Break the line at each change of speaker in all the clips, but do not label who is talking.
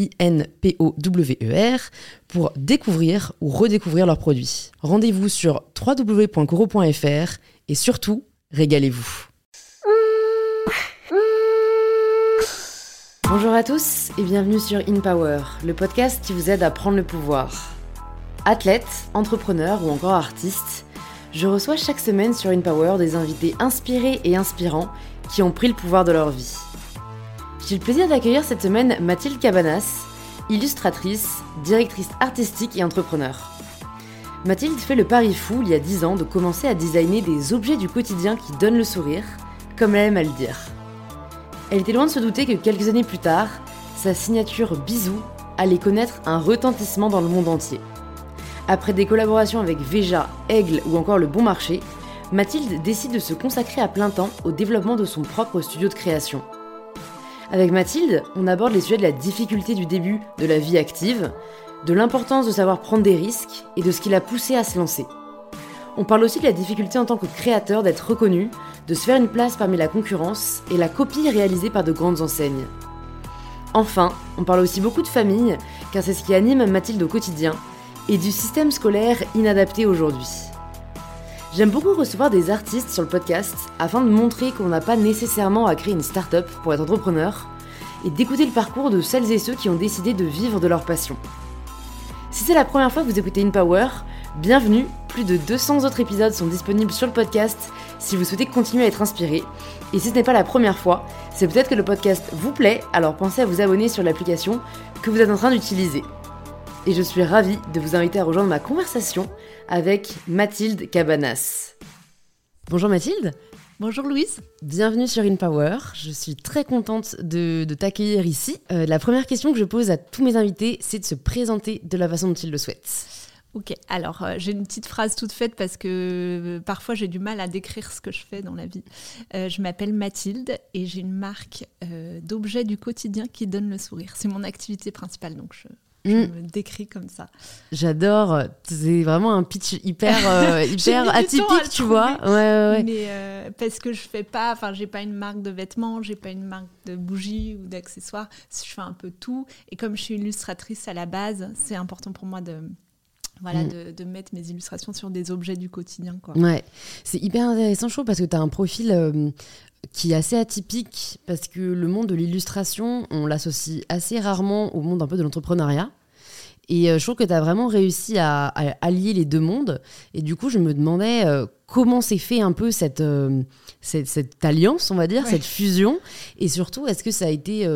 I-N-P-O-W-E-R, pour découvrir ou redécouvrir leurs produits. Rendez-vous sur www.coro.fr et surtout, régalez-vous. Bonjour à tous et bienvenue sur In Power, le podcast qui vous aide à prendre le pouvoir. Athlète, entrepreneur ou encore artiste, je reçois chaque semaine sur In Power des invités inspirés et inspirants qui ont pris le pouvoir de leur vie. J'ai le plaisir d'accueillir cette semaine Mathilde Cabanas, illustratrice, directrice artistique et entrepreneur. Mathilde fait le pari fou il y a 10 ans de commencer à designer des objets du quotidien qui donnent le sourire, comme elle aime à le dire. Elle était loin de se douter que quelques années plus tard, sa signature Bisou allait connaître un retentissement dans le monde entier. Après des collaborations avec Veja, Aigle ou encore Le Bon Marché, Mathilde décide de se consacrer à plein temps au développement de son propre studio de création. Avec Mathilde, on aborde les sujets de la difficulté du début de la vie active, de l'importance de savoir prendre des risques et de ce qui l'a poussé à se lancer. On parle aussi de la difficulté en tant que créateur d'être reconnu, de se faire une place parmi la concurrence et la copie réalisée par de grandes enseignes. Enfin, on parle aussi beaucoup de famille, car c'est ce qui anime Mathilde au quotidien, et du système scolaire inadapté aujourd'hui. J'aime beaucoup recevoir des artistes sur le podcast afin de montrer qu'on n'a pas nécessairement à créer une start-up pour être entrepreneur et d'écouter le parcours de celles et ceux qui ont décidé de vivre de leur passion. Si c'est la première fois que vous écoutez InPower, bienvenue, plus de 200 autres épisodes sont disponibles sur le podcast si vous souhaitez continuer à être inspiré. Et si ce n'est pas la première fois, c'est peut-être que le podcast vous plaît, alors pensez à vous abonner sur l'application que vous êtes en train d'utiliser et je suis ravie de vous inviter à rejoindre ma conversation avec Mathilde Cabanas. Bonjour Mathilde.
Bonjour Louise.
Bienvenue sur InPower. Je suis très contente de, t'accueillir ici. Euh, la première question que je pose à tous mes invités, c'est de se présenter de la façon dont ils le souhaitent.
Ok, alors euh, j'ai une petite phrase toute faite parce que euh, parfois j'ai du mal à décrire ce que je fais dans la vie. je m'appelle Mathilde et j'ai une marque d'objets du quotidien qui donne le sourire. C'est mon activité principale, donc je je mm. me décris comme ça.
J'adore. C'est vraiment un pitch hyper, euh, hyper atypique, tu vois. Ouais, ouais,
Mais euh, parce que je fais pas, enfin, j'ai pas une marque de vêtements, j'ai pas une marque de bougies ou d'accessoires. Je fais un peu tout. Et comme je suis illustratrice à la base, c'est important pour moi de voilà, mm. de, mettre mes illustrations sur des objets du quotidien. Quoi.
Ouais, c'est hyper intéressant, je trouve, parce que tu as un profil euh, qui est assez atypique parce que le monde de l'illustration, on l'associe assez rarement au monde un peu de l'entrepreneuriat. Et euh, je trouve que tu as vraiment réussi à, allier les deux mondes. Et du coup, je me demandais euh, comment s'est fait un peu cette, euh, cette, alliance, on va dire, cette fusion. Et surtout, est-ce que ça a été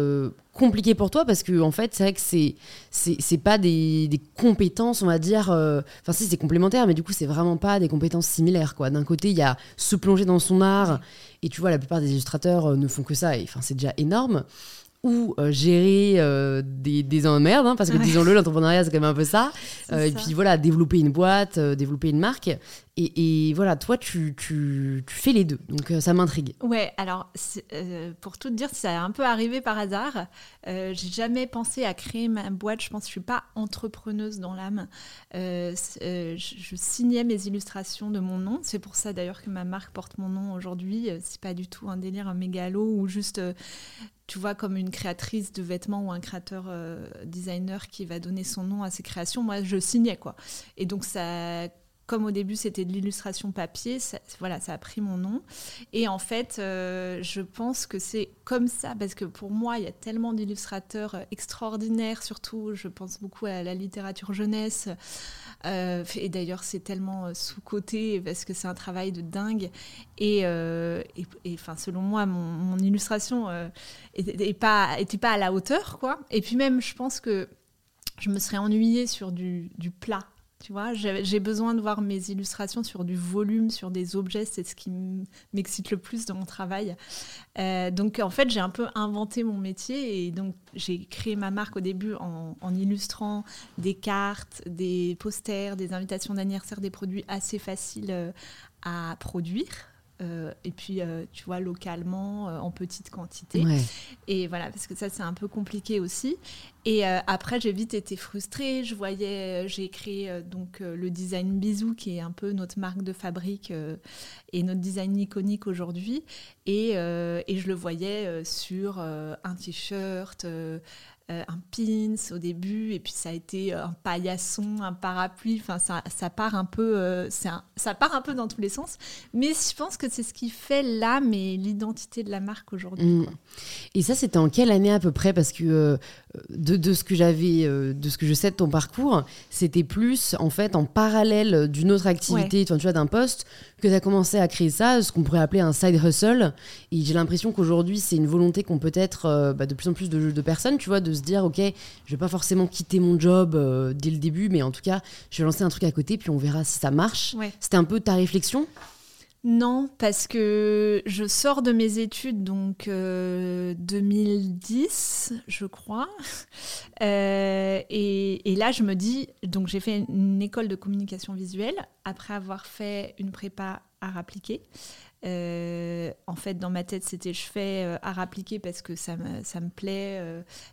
compliqué pour toi? Parce que, en fait, c'est vrai que c'est, c'est, pas des, des, compétences, on va dire. Enfin, si, c'est complémentaire, mais du coup, c'est vraiment pas des compétences similaires. Quoi. D'un côté, il y a se plonger dans son art. Et tu vois, la plupart des illustrateurs ne font que ça. Et enfin, c'est déjà énorme ou euh, gérer euh, des, des emmerdes, hein, parce que disons-le, l'entrepreneuriat, c'est quand même un peu ça. Euh, et puis voilà, développer une boîte, développer une marque. Et, voilà, toi, tu, tu, tu, fais les deux. Donc ça m'intrigue.
Ouais, alors pour tout te dire, ça a un peu arrivé par hasard. j'ai jamais pensé à créer ma boîte. Je pense que je suis pas entrepreneuse dans l'âme. Je, je, signais mes illustrations de mon nom. C'est pour ça d'ailleurs que ma marque porte mon nom aujourd'hui. C'est pas du tout un délire, un mégalo ou juste tu vois, comme une créatrice de vêtements ou un créateur euh, designer qui va donner son nom à ses créations, moi je signais quoi. Et donc ça comme au début c'était de l'illustration papier, ça, voilà, ça a pris mon nom. Et en fait, euh, je pense que c'est comme ça, parce que pour moi, il y a tellement d'illustrateurs extraordinaires, surtout, je pense beaucoup à la littérature jeunesse. Euh, et d'ailleurs, c'est tellement sous-côté parce que c'est un travail de dingue. Et, et, selon moi, mon, illustration n'était pas, pas à la hauteur, quoi. Et puis même, je pense que je me serais ennuyée sur du, du plat j'ai besoin de voir mes illustrations sur du volume, sur des objets. C'est ce qui m'excite le plus dans mon travail. Euh, donc, en fait, j'ai un peu inventé mon métier et donc j'ai créé ma marque au début en, illustrant des cartes, des posters, des invitations d'anniversaire, des produits assez faciles euh, à produire. Euh, et puis, tu vois, localement, en petite quantité. Et voilà, parce que ça, c'est un peu compliqué aussi. Et euh, après, j'ai vite été frustrée. Je voyais, euh, j'ai créé euh, donc le design Bisou, qui est un peu notre marque de fabrique et notre design iconique aujourd'hui. Et, et, je le voyais sur un t-shirt. Un pins au début et puis ça a été un paillasson, un parapluie. Enfin, ça, ça part un peu, ça part un peu dans tous les sens. Mais je pense que c'est ce qui fait l'âme et l'identité de la marque aujourd'hui. Mmh.
Et ça, c'était en quelle année à peu près? Parce que de, ce que j'avais, euh, de ce que je sais de ton parcours, c'était plus en fait en parallèle d'une autre activité, tu vois, d'un poste, que tu as commencé à créer ça, ce qu'on pourrait appeler un side hustle. Et j'ai l'impression qu'aujourd'hui, c'est une volonté qu'ont peut-être euh, bah, de plus en plus de, personnes, tu vois, de se dire, ok, je vais pas forcément quitter mon job euh, dès le début, mais en tout cas, je vais lancer un truc à côté, puis on verra si ça marche. C'était un peu ta réflexion
non, parce que je sors de mes études, donc 2010, euh, je crois. Euh, et, là, je me dis, donc j'ai fait une école de communication visuelle après avoir fait une prépa art appliqué. Euh, en fait, dans ma tête, c'était je fais art appliqué parce que ça me, ça me plaît,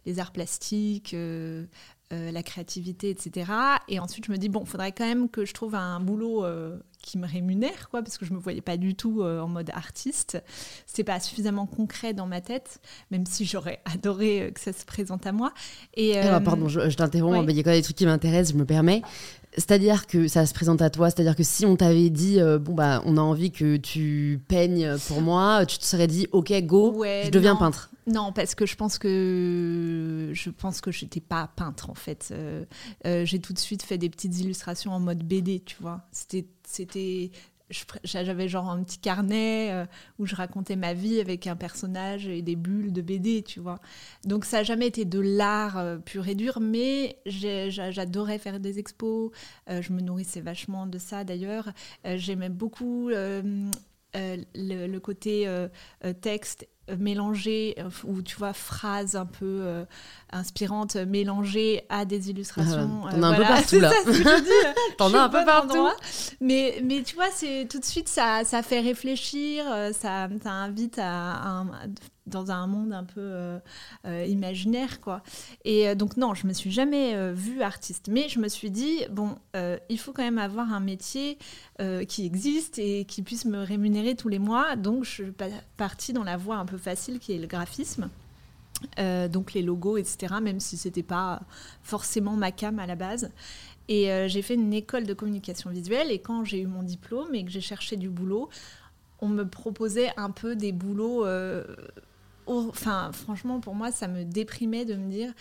les arts plastiques, la créativité, etc. Et ensuite, je me dis, bon, il faudrait quand même que je trouve un boulot qui me rémunère, quoi, parce que je me voyais pas du tout euh, en mode artiste. C'est pas suffisamment concret dans ma tête, même si j'aurais adoré euh, que ça se présente à moi.
Et ah, pardon, je, t'interromps, mais il y a quand même des trucs qui m'intéressent, je me permets. C'est-à-dire que ça se présente à toi, c'est-à-dire que si on t'avait dit, euh, bon, bah, on a envie que tu peignes pour moi, tu te serais dit, ok, go, je deviens peintre.
Non, parce que je pense que je pense que j'étais pas peintre en fait. j'ai tout de suite fait des petites illustrations en mode BD, tu vois. C'était c'était j'avais genre un petit carnet euh, où je racontais ma vie avec un personnage et des bulles de BD, tu vois. Donc ça n'a jamais été de l'art euh, pur et dur, mais j'adorais faire des expos. Euh, je me nourrissais vachement de ça d'ailleurs. J'aimais beaucoup le, côté texte mélangé, ou tu vois, phrases un peu inspirantes mélangées à des illustrations.
T'en as un peu partout là. T'en as un peu partout.
Mais, mais tu vois, c'est tout de suite, ça, ça fait réfléchir, ça, ça invite à, dans un monde un peu euh, euh, imaginaire quoi. Et euh, donc non je me suis jamais vue artiste. Mais je me suis dit bon il faut quand même avoir un métier qui existe et qui puisse me rémunérer tous les mois. Donc je suis partie dans la voie un peu facile qui est le graphisme. Donc les logos etc même si c'était pas forcément ma cam à la base. Et j'ai fait une école de communication visuelle. Et quand j'ai eu mon diplôme et que j'ai cherché du boulot on me proposait un peu des boulots enfin, franchement, pour moi, ça me déprimait de me dire,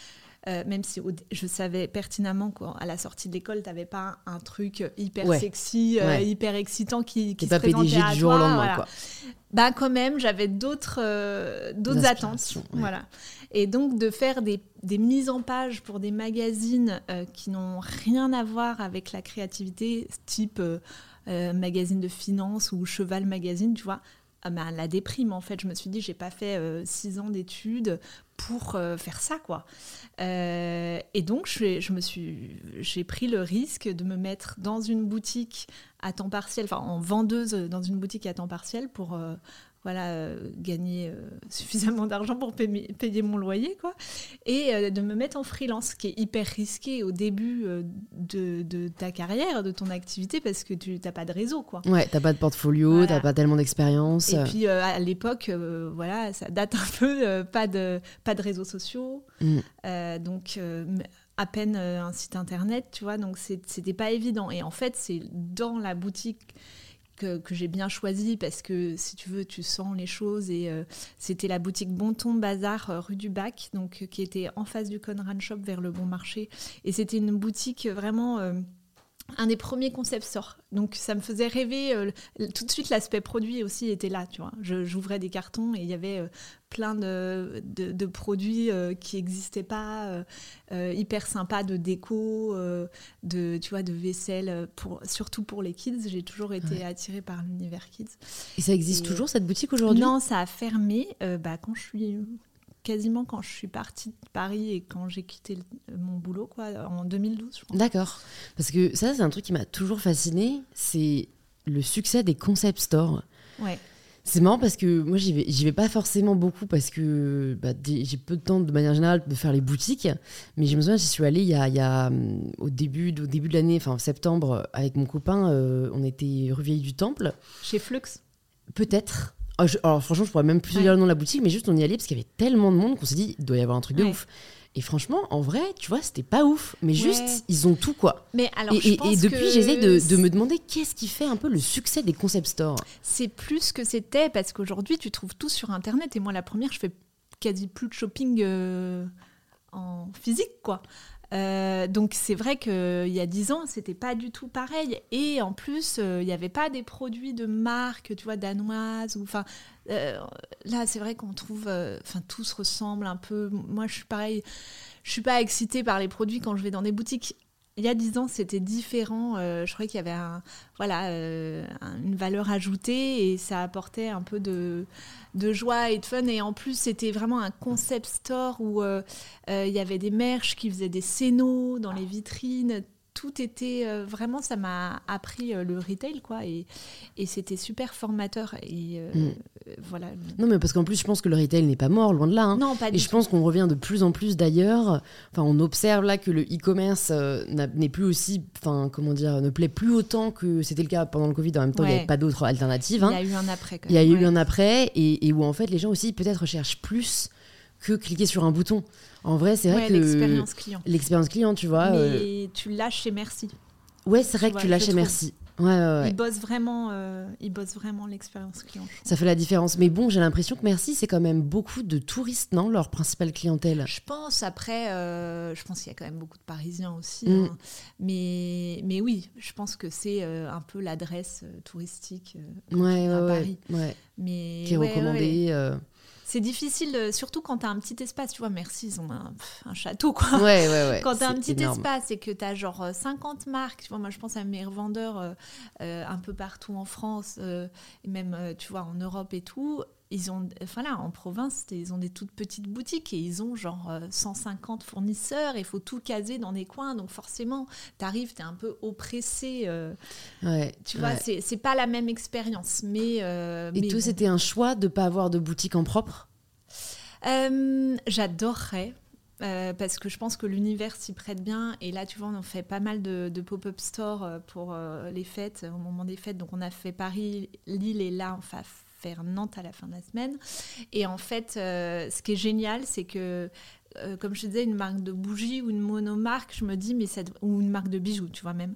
euh, même si je savais pertinemment qu'à la sortie de l'école, tu n'avais pas un truc hyper sexy, euh, hyper excitant qui, qui se présentait à du jour au lendemain, quoi. Bah, quand même, j'avais d'autres euh, d'autres attentes. Voilà. Et donc, de faire des, des, mises en page pour des magazines qui n'ont rien à voir avec la créativité, type magazine de finance ou Cheval Magazine, tu vois, ben, la déprime en fait. Je me suis dit, j'ai pas fait euh, six ans d'études pour euh, faire ça quoi. Euh, et donc je, je me suis, j'ai pris le risque de me mettre dans une boutique à temps partiel, enfin en vendeuse dans une boutique à temps partiel pour voilà, euh, gagner euh, suffisamment d'argent pour payer, mon loyer, quoi. Et euh, de me mettre en freelance, ce qui est hyper risqué au début de, ta carrière, de ton activité, parce que tu n'as pas de réseau, quoi.
Ouais, t'as pas de portfolio, tu t'as pas tellement d'expérience.
Et puis à l'époque, voilà, ça date un peu, pas, de, pas de réseaux sociaux. Mm. donc à peine un site internet, tu vois, donc c'était pas évident. Et en fait, c'est dans la boutique que, j'ai bien choisi parce que si tu veux, tu sens les choses. Et c'était la boutique Bonton Bazar rue du Bac, donc qui était en face du Conran Shop vers le Bon Marché. Et c'était une boutique vraiment un des premiers concepts sort. Donc ça me faisait rêver. Euh, tout de suite, l'aspect produit aussi était là. Tu vois, j'ouvrais des cartons et il y avait euh, plein de, de, produits euh, qui n'existaient pas, hyper sympas de déco, de tu vois, de vaisselle pour surtout pour les kids. J'ai toujours été attirée par l'univers kids.
Et ça existe toujours cette boutique aujourd'hui?
Non, ça a fermé. bah, quand je suis quasiment quand je suis partie de Paris et quand j'ai quitté mon boulot, quoi, en 2012, je
D'accord. Parce que ça, c'est un truc qui m'a toujours fasciné, c'est le succès des concept stores.
Ouais.
C'est marrant parce que moi, j'y vais, vais pas forcément beaucoup parce que bah, j'ai peu de temps de manière générale de faire les boutiques. Mais je me souviens, j'y suis allée il y a, il y a au début, au début de l'année, enfin en septembre, avec mon copain, euh, on était rue Vieille du Temple.
Chez Flux
Peut-être. Oh, alors franchement, je pourrais même plus dire le nom de la boutique, mais juste on y allait parce qu'il y avait tellement de monde qu'on s'est dit, il doit y avoir un truc de ouf. Et franchement, en vrai, tu vois, c'était pas ouf. Mais juste, ils ont tout, quoi.
Mais alors,
et, et, depuis, j'essaie de, me demander qu'est-ce qui fait un peu le succès des concept stores?
C'est plus que c'était, parce qu'aujourd'hui, tu trouves tout sur Internet. Et moi, la première, je fais quasi plus de shopping euh, en physique, quoi. Euh, donc c'est vrai qu'il y a dix ans, c'était pas du tout pareil. Et en plus, euh, il n'y avait pas des produits de marque, tu vois, danoises. Ou, enfin, euh, là, c'est vrai qu'on trouve, enfin, tout se ressemble un peu. Moi, je suis pareil, je suis pas excitée par les produits quand je vais dans des boutiques il y a dix ans, c'était différent. Euh, je croyais qu'il y avait un, voilà, euh, une valeur ajoutée et ça apportait un peu de, de joie et de fun. Et en plus, c'était vraiment un concept store où euh, il y avait des merches qui faisaient des scénos dans les vitrines tout était euh, vraiment, ça m'a appris euh, le retail, quoi, et, et c'était super formateur. Et euh, mm. voilà.
Non, mais parce qu'en plus, je pense que le retail n'est pas mort, loin de là. Hein.
Non, pas
Et je pense qu'on revient de plus en plus d'ailleurs. Enfin, on observe là que le e-commerce n'est plus aussi, enfin, comment dire, ne plaît plus autant que c'était le cas pendant le Covid. En même temps, il n'y avait pas d'autres alternatives.
Hein. Il y a eu un après.
Il y a eu un après, et, et où en fait, les gens aussi peut-être recherchent plus que cliquer sur un bouton. En vrai, c'est vrai que.
L'expérience client.
L'expérience client, tu vois.
Mais euh, tu lâches chez Merci.
Ouais, c'est vrai que tu lâches chez Merci. Ouais, ouais, ouais.
Ils bossent vraiment, euh, vraiment l'expérience client.
Ça fait la différence. Mais bon, j'ai l'impression que Merci, c'est quand même beaucoup de touristes, non Leur principale clientèle?
Je pense. Après, euh, je pense qu'il y a quand même beaucoup de Parisiens aussi. Mm. Hein. Mais, mais oui, je pense que c'est un peu l'adresse touristique
ouais,
à
Paris. Ouais.
Mais,
qui est recommandée
c'est difficile, euh, surtout quand tu as un petit espace. Tu vois, merci, ils ont un, château, quoi.
Ouais, ouais, ouais.
quand tu as un petit espace et que tu as genre 50 euh, marques, tu vois, moi je pense à mes revendeurs euh, un peu partout en France, et même, tu vois, en Europe et tout ils ont, enfin là, en province, ils ont des toutes petites boutiques et ils ont genre 150 fournisseurs. Il faut tout caser dans des coins. Donc forcément, tu arrives, tu es un peu oppressé.
ouais,
tu vois, c'est pas la même expérience. Mais,
et toi, c'était un choix de ne pas avoir de boutique en propre?
Euh, J'adorerais. Euh, parce que je pense que l'univers s'y prête bien. Et là, tu vois, on fait pas mal de, pop-up stores euh, pour les fêtes, au moment des fêtes. Donc, on a fait Paris, Lille, et là, on va faire Nantes à la fin de la semaine. Et en fait, ce qui est génial, c'est que comme je te disais, une marque de bougies ou une monomarque, je me dis, mais ça, ou une marque de bijoux, tu vois même.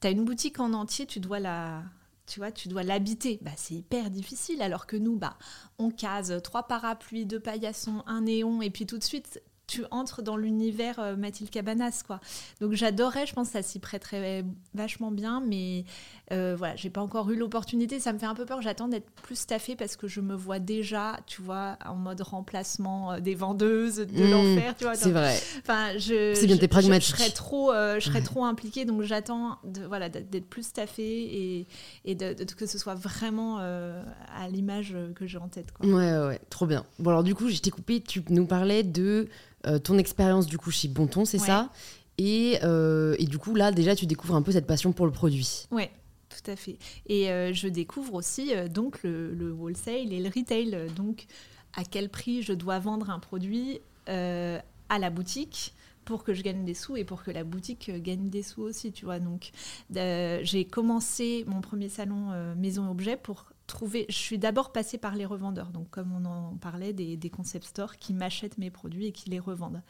Tu as une boutique en entier, tu dois la, tu vois, tu dois l'habiter. Bah, c'est hyper difficile. Alors que nous, bah, on case trois parapluies, deux paillassons, un néon, et puis tout de suite, tu entres dans l'univers euh, Mathilde Cabanas, quoi. Donc j'adorais, je pense que ça s'y prêterait vachement bien, mais euh, voilà, j'ai pas encore eu l'opportunité. Ça me fait un peu peur. J'attends d'être plus staffée parce que je me vois déjà, tu vois, en mode remplacement euh, des vendeuses de mmh, l'enfer, tu vois.
C'est vrai.
Enfin, je.
C'est bien, t'es pragmatique.
Je, serais trop, je serais trop impliquée, donc j'attends de, voilà, d'être plus staffée et, et de, que ce soit vraiment à l'image que j'ai en tête, quoi.
Ouais, ouais, ouais, trop bien. Bon, alors du coup, je t'ai coupé, tu nous parlais de euh, ton expérience du coup chez Bonton, c'est ça? Et, euh, et, du coup, là, déjà, tu découvres un peu cette passion pour le produit.
Oui, tout à fait. Et euh, je découvre aussi donc le, le, wholesale et le retail. Donc, à quel prix je dois vendre un produit à la boutique pour que je gagne des sous et pour que la boutique gagne des sous aussi, tu vois. Donc, j'ai commencé mon premier salon maison objet pour Je suis d'abord passée par les revendeurs, donc comme on en parlait, des, concept stores qui m'achètent mes produits et qui les revendent.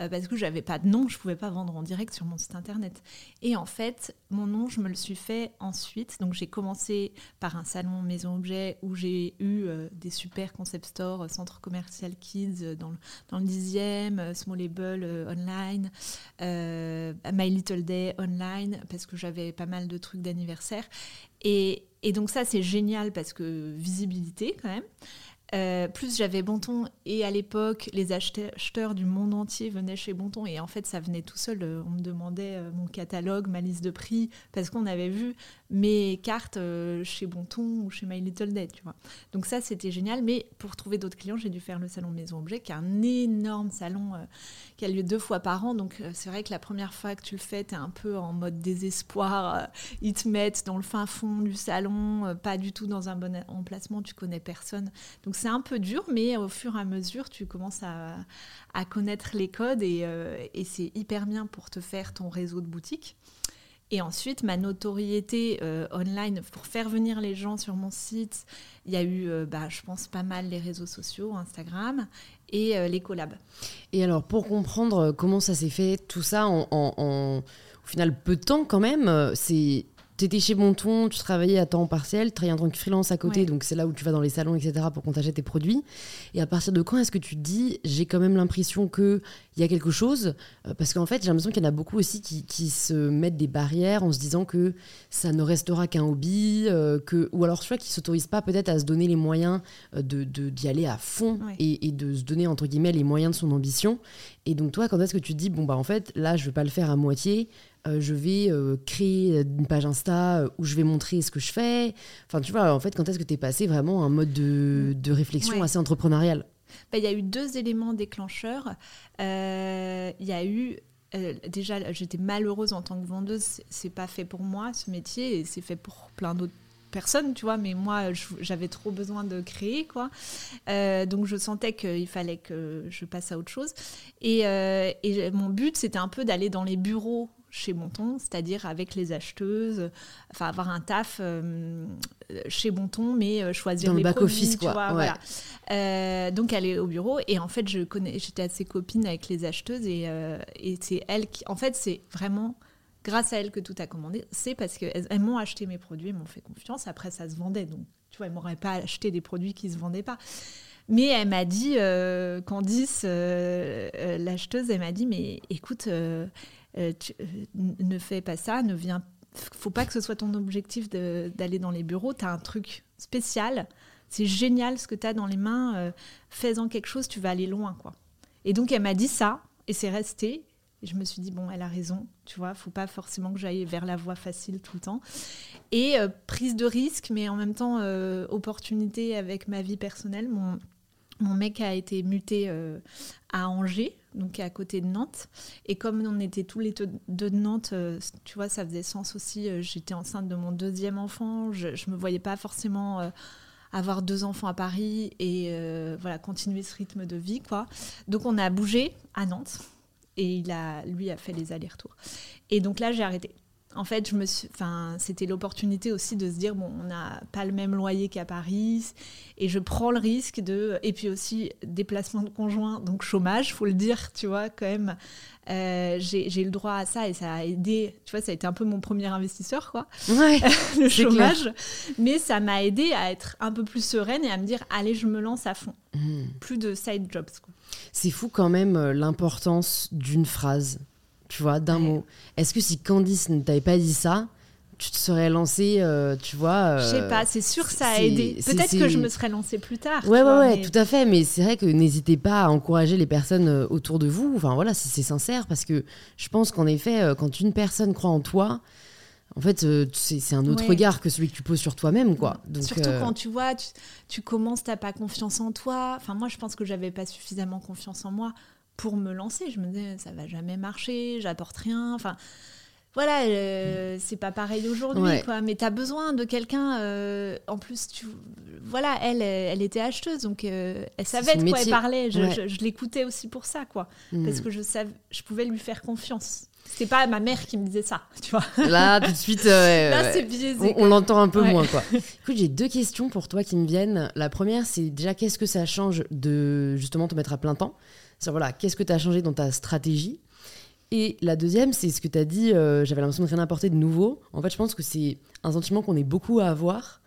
Euh, parce que j'avais pas de nom, je pouvais pas vendre en direct sur mon site internet. Et en fait, mon nom, je me le suis fait ensuite. Donc j'ai commencé par un salon maison objet où j'ai eu euh, des super concept stores, centre commercial kids dans le, dans le 10e, Smallable online, My Little Day online, parce que j'avais pas mal de trucs d'anniversaire. Et donc ça, c'est génial parce que visibilité quand même. Euh, plus j'avais Bonton et à l'époque les acheteurs du monde entier venaient chez Bonton et en fait ça venait tout seul. Euh, on me demandait euh, mon catalogue, ma liste de prix parce qu'on avait vu mes cartes chez Bonton ou chez My Little Day, tu vois. Donc ça c'était génial. Mais pour trouver d'autres clients, j'ai dû faire le salon Maison Objet, qui est un énorme salon qui a lieu deux fois par an. Donc c'est vrai que la première fois que tu le fais, tu es un peu en mode désespoir. Ils te mettent dans le fin fond du salon, pas du tout dans un bon emplacement, tu connais personne. Donc c'est un peu dur, mais au fur et à mesure, tu commences à, connaître les codes euh, et, c'est hyper bien pour te faire ton réseau de boutiques. Et ensuite, ma notoriété euh, online, pour faire venir les gens sur mon site, il y a eu, euh, bah, je pense, pas mal les réseaux sociaux, Instagram et les collabs.
Et alors, pour comprendre comment ça s'est fait, tout ça en, au final, peu de temps quand même, c'est tu étais chez Bonton, tu travaillais à temps partiel, tu travaillais en tant que freelance à côté, donc c'est là où tu vas dans les salons, etc., pour qu'on t'achète tes produits. Et à partir de quand est-ce que tu te dis, j'ai quand même l'impression qu'il y a quelque chose? Euh, Parce qu'en fait, j'ai l'impression qu'il y en a beaucoup aussi qui, se mettent des barrières en se disant que ça ne restera qu'un hobby, euh, que, ou alors tu vois, qui ne s'autorisent pas peut-être à se donner les moyens euh, d'y de, d'y aller à fond et, et, de se donner, entre guillemets, les moyens de son ambition. Et donc toi, quand est-ce que tu te dis, bon, bah en fait, là, je ne vais pas le faire à moitié, euh, je vais euh, créer une page Insta euh, où je vais montrer ce que je fais. Enfin, tu vois, en fait, quand est-ce que tu es passé vraiment à un mode de, de réflexion assez entrepreneurial
bah, Il y a eu deux éléments déclencheurs. Il y a eu déjà, j'étais malheureuse en tant que vendeuse. C'est pas fait pour moi ce métier et c'est fait pour plein d'autres personnes, tu vois. Mais moi, j'avais trop besoin de créer, quoi. donc je sentais qu'il fallait que je passe à autre chose. Et, et mon but, c'était un peu d'aller dans les bureaux chez Bonton, c'est-à-dire avec les acheteuses, enfin avoir un taf euh, chez Bonton, mais euh, choisir
Dans
les
le back office quoi.
voilà. Euh, donc aller au bureau et en fait je connais, j'étais assez copine avec les acheteuses et, et c'est elles qui, en fait c'est vraiment grâce à elles que tout a commandé. C'est parce qu'elles elles, m'ont acheté mes produits, elles m'ont fait confiance. Après ça se vendait, donc tu vois, elles m'auraient pas acheté des produits qui se vendaient pas. Mais elle m'a dit, Candice, l'acheteuse, elle m'a dit, mais écoute, euh, euh, ne fais pas ça, ne viens faut pas que ce soit ton objectif d'aller dans les bureaux. Tu as un truc spécial. C'est génial ce que tu as dans les mains. Euh, fais-en quelque chose, tu vas aller loin. quoi. Et donc, elle m'a dit ça, et c'est resté. Et je me suis dit, bon, elle a raison, tu vois, faut pas forcément que j'aille vers la voie facile tout le temps. Et prise de risque, mais en même temps, opportunité avec ma vie personnelle. Mon, mon mec a été muté à Angers, donc à côté de Nantes. Et comme on était tous les deux de Nantes, euh, tu vois, ça faisait sens aussi. Euh, j'étais enceinte de mon deuxième enfant. Je ne me voyais pas forcément euh, avoir deux enfants à Paris et voilà continuer ce rythme de vie, quoi. Donc on a bougé à Nantes et il a, lui, a fait les allers-retours. Et donc là, j'ai arrêté en fait, je me enfin, c'était l'opportunité aussi de se dire bon, on n'a pas le même loyer qu'à Paris, et je prends le risque de, et puis aussi déplacement de conjoint, donc chômage, faut le dire, tu vois, quand même. Euh, j'ai le droit à ça et ça a aidé, tu vois, ça a été un peu mon premier investisseur, quoi,
ouais,
le chômage. Mais ça m'a aidé à être un peu plus sereine et à me dire, allez, je me lance à fond. Hmm. Plus de side jobs.
C'est fou quand même euh, l'importance d'une phrase tu vois, d'un mot. Est-ce que si Candice ne t'avait pas dit ça, tu te serais lancée, euh, tu vois.
je sais pas, c'est sûr que ça a aidé. Peut-être que je me serais lancée plus tard.
Ouais, ouais, ouais, tout à fait. Mais c'est vrai que n'hésitez pas à encourager les personnes euh, autour de vous. Enfin, voilà, si c'est sincère, parce que je pense qu'en effet, euh, quand une personne croit en toi, en fait, c'est un autre regard que celui que tu poses sur toi-même, quoi.
Donc, Surtout quand tu vois, tu, tu commences, t'as pas confiance en toi. Enfin, moi, je pense que j'avais pas suffisamment confiance en moi pour me lancer. Je me disais, ça va jamais marcher, j'apporte rien. Enfin, voilà, euh, c'est pas pareil aujourd'hui, quoi. Mais tu as besoin de quelqu'un. Euh, en plus, tu, voilà, elle, elle était acheteuse, donc euh, elle savait de quoi elle parlait. Je, je, l'écoutais aussi pour ça, quoi. Hmm. Parce que je, savais, je pouvais lui faire confiance. C'est pas ma mère qui me disait ça, tu vois.
Là, tout de suite, euh,
Là,
ouais.
biaisé.
on, on l'entend un peu
Ouais.
moins, quoi. Écoute, j'ai deux questions pour toi qui me viennent. La première, c'est déjà qu'est-ce que ça change de justement te mettre à plein temps? Voilà, qu'est-ce que tu as changé dans ta stratégie? Et la deuxième, c'est ce que tu as dit, euh, j'avais l'impression de rien apporter de nouveau. En fait, je pense que c'est un sentiment qu'on est beaucoup à avoir.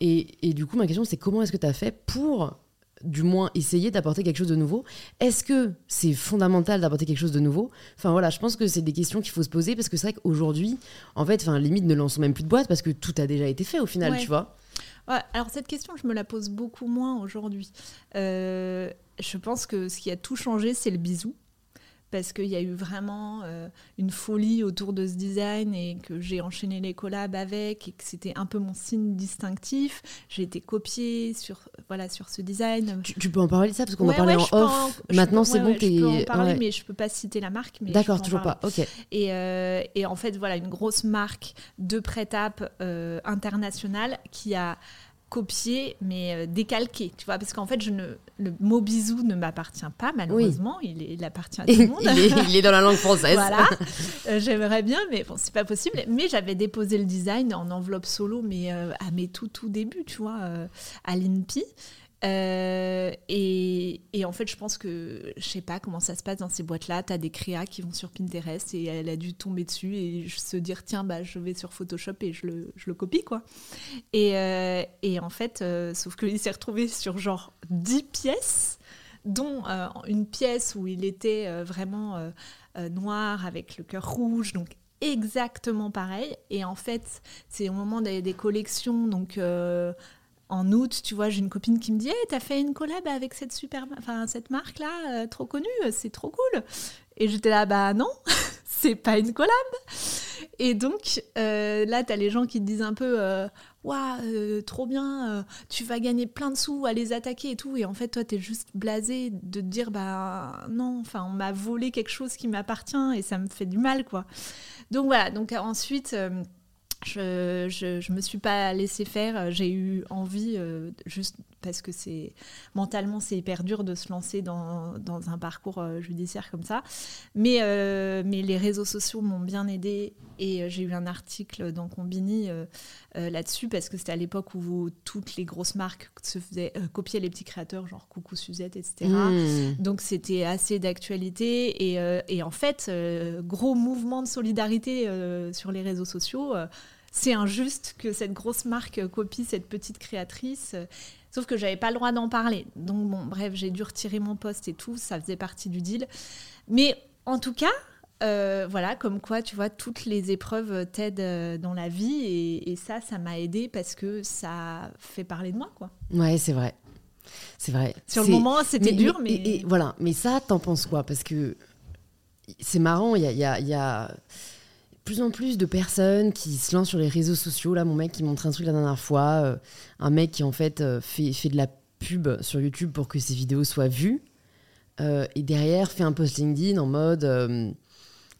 Et, et du coup, ma question, c'est comment est-ce que tu as fait pour du moins essayer d'apporter quelque chose de nouveau? Est-ce que c'est fondamental d'apporter quelque chose de nouveau? Enfin voilà, je pense que c'est des questions qu'il faut se poser parce que c'est vrai qu'aujourd'hui, en fait, enfin limite ne lançons même plus de boîte parce que tout a déjà été fait au final,
Ouais.
tu vois.
Ouais, alors cette question, je me la pose beaucoup moins aujourd'hui. Euh, je pense que ce qui a tout changé, c'est le bisou. Parce qu'il y a eu vraiment euh, une folie autour de ce design et que j'ai enchaîné les collabs avec et que c'était un peu mon signe distinctif. J'ai été copiée sur, voilà, sur ce design.
Tu, tu peux en parler de ça parce qu'on
Ouais,
en parlait
ouais,
en off.
en-
Maintenant, c'est
ouais,
bon,
Je peux en parler, mais je peux pas citer la marque.
D'accord,
en
toujours pas. Ok.
Et, euh, et en fait, voilà, une grosse marque de prêt-à-up euh, internationale qui a copié, mais décalqué, tu vois, parce qu'en fait, je ne, le mot bisou ne m'appartient pas, malheureusement, il, est- il appartient à tout le monde.
est, il est dans la langue française.
Voilà, Euh, j'aimerais bien, mais bon, c'est pas possible. Mais j'avais déposé le design en enveloppe solo, mais euh, à mes tout tout débuts, tu vois, euh, à l'INPI. Euh, et, en fait, je pense que je sais pas comment ça se passe dans ces boîtes-là. Tu as des créas qui vont sur Pinterest et elle a dû tomber dessus et se dire tiens, bah, je vais sur Photoshop et je le, je le copie, quoi. Et, euh, et en fait, euh, sauf qu'il s'est retrouvé sur genre 10 pièces, dont euh, une pièce où il était vraiment noir avec le cœur rouge, donc exactement pareil. Et en fait, c'est au moment des, collections, donc en août, tu vois, j'ai une copine qui me dit hey, T'as fait une collab avec cette, super, enfin, cette marque-là, euh, trop connue, c'est trop cool. Et j'étais là Bah non, c'est pas une collab. Et donc, euh, là, tu as les gens qui te disent un peu euh, Waouh, euh, trop bien, euh, tu vas gagner plein de sous à les attaquer et tout. Et en fait, toi, tu es juste blasé de te dire Bah non, enfin, on m'a volé quelque chose qui m'appartient et ça me fait du mal, quoi. Donc voilà, donc euh, ensuite. Je, je, je me suis pas laissé faire. J'ai eu envie, euh, juste parce que c'est mentalement c'est hyper dur de se lancer dans, dans un parcours euh, judiciaire comme ça. Mais, euh, mais les réseaux sociaux m'ont bien aidé et euh, j'ai eu un article dans Combini euh, euh, là-dessus parce que c'était à l'époque où toutes les grosses marques se faisaient copier les petits créateurs, genre Coucou Suzette, etc.
Mmh.
Donc c'était assez d'actualité et, et en fait, gros mouvement de solidarité sur les réseaux sociaux. c'est injuste que cette grosse marque copie cette petite créatrice. Sauf que j'avais pas le droit d'en parler. Donc bon, bref, j'ai dû retirer mon poste et tout. Ça faisait partie du deal. Mais en tout cas, euh, voilà, comme quoi, tu vois, toutes les épreuves t'aident euh, dans la vie. Et, et ça, ça m'a aidé parce que ça fait parler de moi, quoi.
Ouais, c'est vrai. C'est vrai.
Sur le moment, c'était dur, mais...
et- et voilà, mais ça, t'en penses quoi? Parce que c'est marrant, il y a, y, a, y a plus en plus de personnes qui se lancent sur les réseaux sociaux. Là, mon mec qui montre un truc la dernière fois, euh, un mec qui en fait euh, fait, fait de la pub sur YouTube pour que ses vidéos soient vues, euh, et derrière fait un post LinkedIn en mode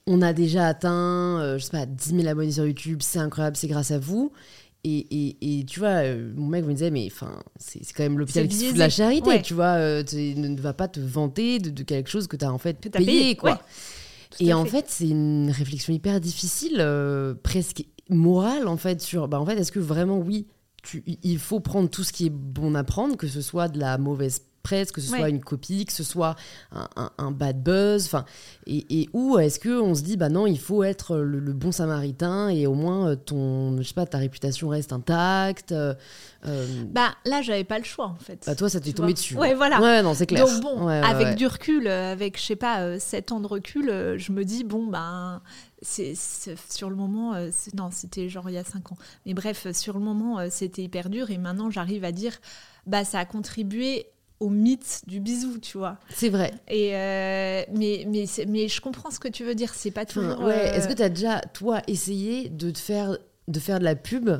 on a déjà atteint, euh, je sais pas, 10 000 abonnés sur YouTube, c'est incroyable, c'est grâce à vous. Et, et, et tu vois, euh, mon mec me disait, mais enfin, c'est quand même l'hôpital
C'est
qui se fout
biaisé.
de la charité,
Ouais.
tu vois. euh, tu ne vas pas te vanter de, de quelque chose que tu as en fait payé,
payé,
quoi.
ouais.
Et en fait, c'est une réflexion hyper difficile, euh, presque morale, en fait, sur, bah, en fait, est-ce que vraiment, oui, tu, il faut prendre tout ce qui est bon à prendre, que ce soit de la mauvaise presse, que ce
Ouais.
soit une copie, que ce soit un, un- un bad buzz, enfin, et, et où est-ce que on se dit, bah non, il faut être le, le bon samaritain et au moins euh, ton, je sais pas, ta réputation reste intacte. euh, euh,
Bah là, j'avais pas le choix en fait.
bah toi, ça t'est tombé dessus.
Ouais, voilà.
Ouais, non, c'est clair.
Donc bon,
Ouais,
avec
ouais.
du recul, euh, avec je sais pas, euh, 7 ans de recul, euh, je me dis bon ben c'est c'est- sur le moment, euh, c'est- non c'était genre il y a 5 ans. Mais bref, sur le moment euh, c'était hyper dur et maintenant j'arrive à dire bah ça a contribué au mythe du bisou, tu vois.
C'est vrai.
Et euh, mais mais mais je comprends ce que tu veux dire, c'est pas toujours.
ouais.
euh,
Est-ce que tu as déjà, toi, essayé de te faire, de faire de la pub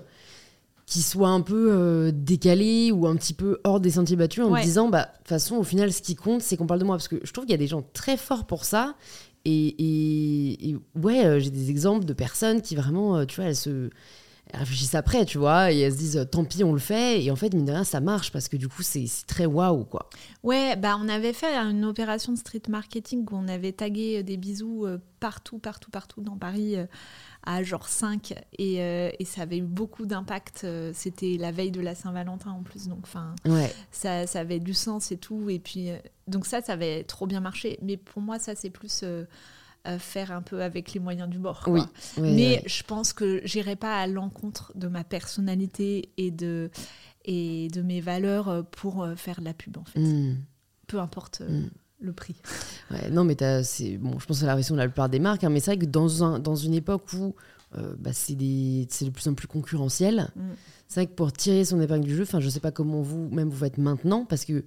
qui soit un peu euh, décalée ou un petit peu hors des sentiers battus en
Ouais.
te disant, bah, de toute façon, au final, ce qui compte, c'est qu'on parle de moi. Parce que je trouve qu'il y a des gens très forts pour ça. Et, et- et ouais, j'ai des exemples de personnes qui vraiment, tu vois, elles se. Elles réfléchissent après, tu vois, et elles se disent tant pis, on le fait. Et en fait, mine de rien, ça marche parce que du coup, c'est très waouh, quoi.
Ouais, bah on avait fait une opération de street marketing où on avait tagué des bisous partout, partout, partout dans Paris à genre 5 et, euh, et ça avait eu beaucoup d'impact. Euh, c'était la veille de la Saint-Valentin en plus, donc enfin,
ouais.
ça, ça, avait du sens et tout. Et puis, euh, donc ça, ça avait trop bien marché. Mais pour moi, ça, c'est plus faire un peu avec les moyens du bord.
Oui.
Mais je pense que j'irai pas à l'encontre de ma personnalité et de, et de mes valeurs pour faire de la pub, en fait.
Hmm.
Peu importe. Hmm le prix.
Ouais, non, mais c'est bon, je pense que c'est la réaction de la plupart des marques, hein, mais c'est vrai que dans, un, dans une époque où euh, bah, c'est de plus en plus concurrentiel, mm. c'est vrai que pour tirer son épingle du jeu, enfin, je sais pas comment vous, même vous faites maintenant, parce que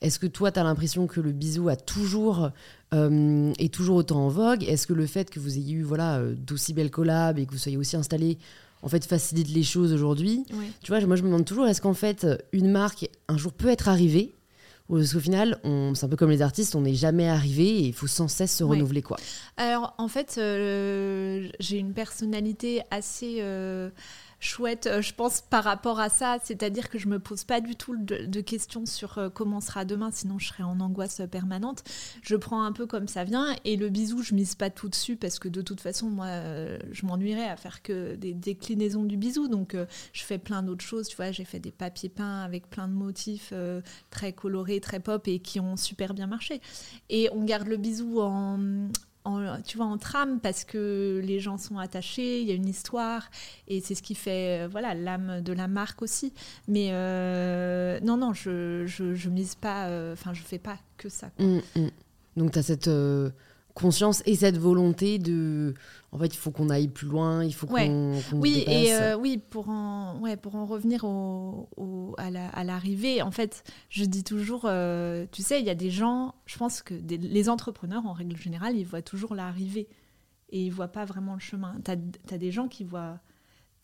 est-ce que toi, tu as l'impression que le bisou a toujours, euh, est toujours autant en vogue? Est-ce que le fait que vous ayez eu voilà, euh, d'aussi belles collabs et que vous soyez aussi installé en fait facilite les choses aujourd'hui? Tu vois, moi je me demande toujours, est-ce qu'en fait une marque un jour peut être arrivée? Parce qu'au final, c'est un peu comme les artistes, on n'est jamais arrivé et il faut sans cesse se renouveler. quoi.
Alors, en fait, euh, j'ai une personnalité assez. Euh, chouette, euh, je pense, par rapport à ça. C'est-à-dire que je me pose pas du tout de, questions sur euh, comment sera demain, sinon je serais en angoisse permanente. Je prends un peu comme ça vient et le bisou, je mise pas tout dessus parce que de toute façon, moi, euh, je m'ennuierais à faire que des déclinaisons du bisou. Donc, je fais plein d'autres choses. Tu vois, j'ai fait des papiers peints avec plein de motifs très colorés, très pop et qui ont super bien marché. Et on garde le bisou en, tu vois, en trame parce que les gens sont attachés, il y a une histoire et c'est ce qui fait euh, voilà l'âme de la marque aussi. Mais euh, non, non, je, je, mise pas, euh, enfin, je fais pas que ça.
Mmh, mmh. Donc, tu as cette conscience et cette volonté de en fait il faut qu'on aille plus loin il faut qu'on
oui et euh, oui pour en ouais pour en revenir au, à l'arrivée en fait je dis toujours euh, tu sais il y a des gens je pense que les entrepreneurs en règle générale ils voient toujours l'arrivée et ils voient pas vraiment le chemin. Tu as, des gens qui voient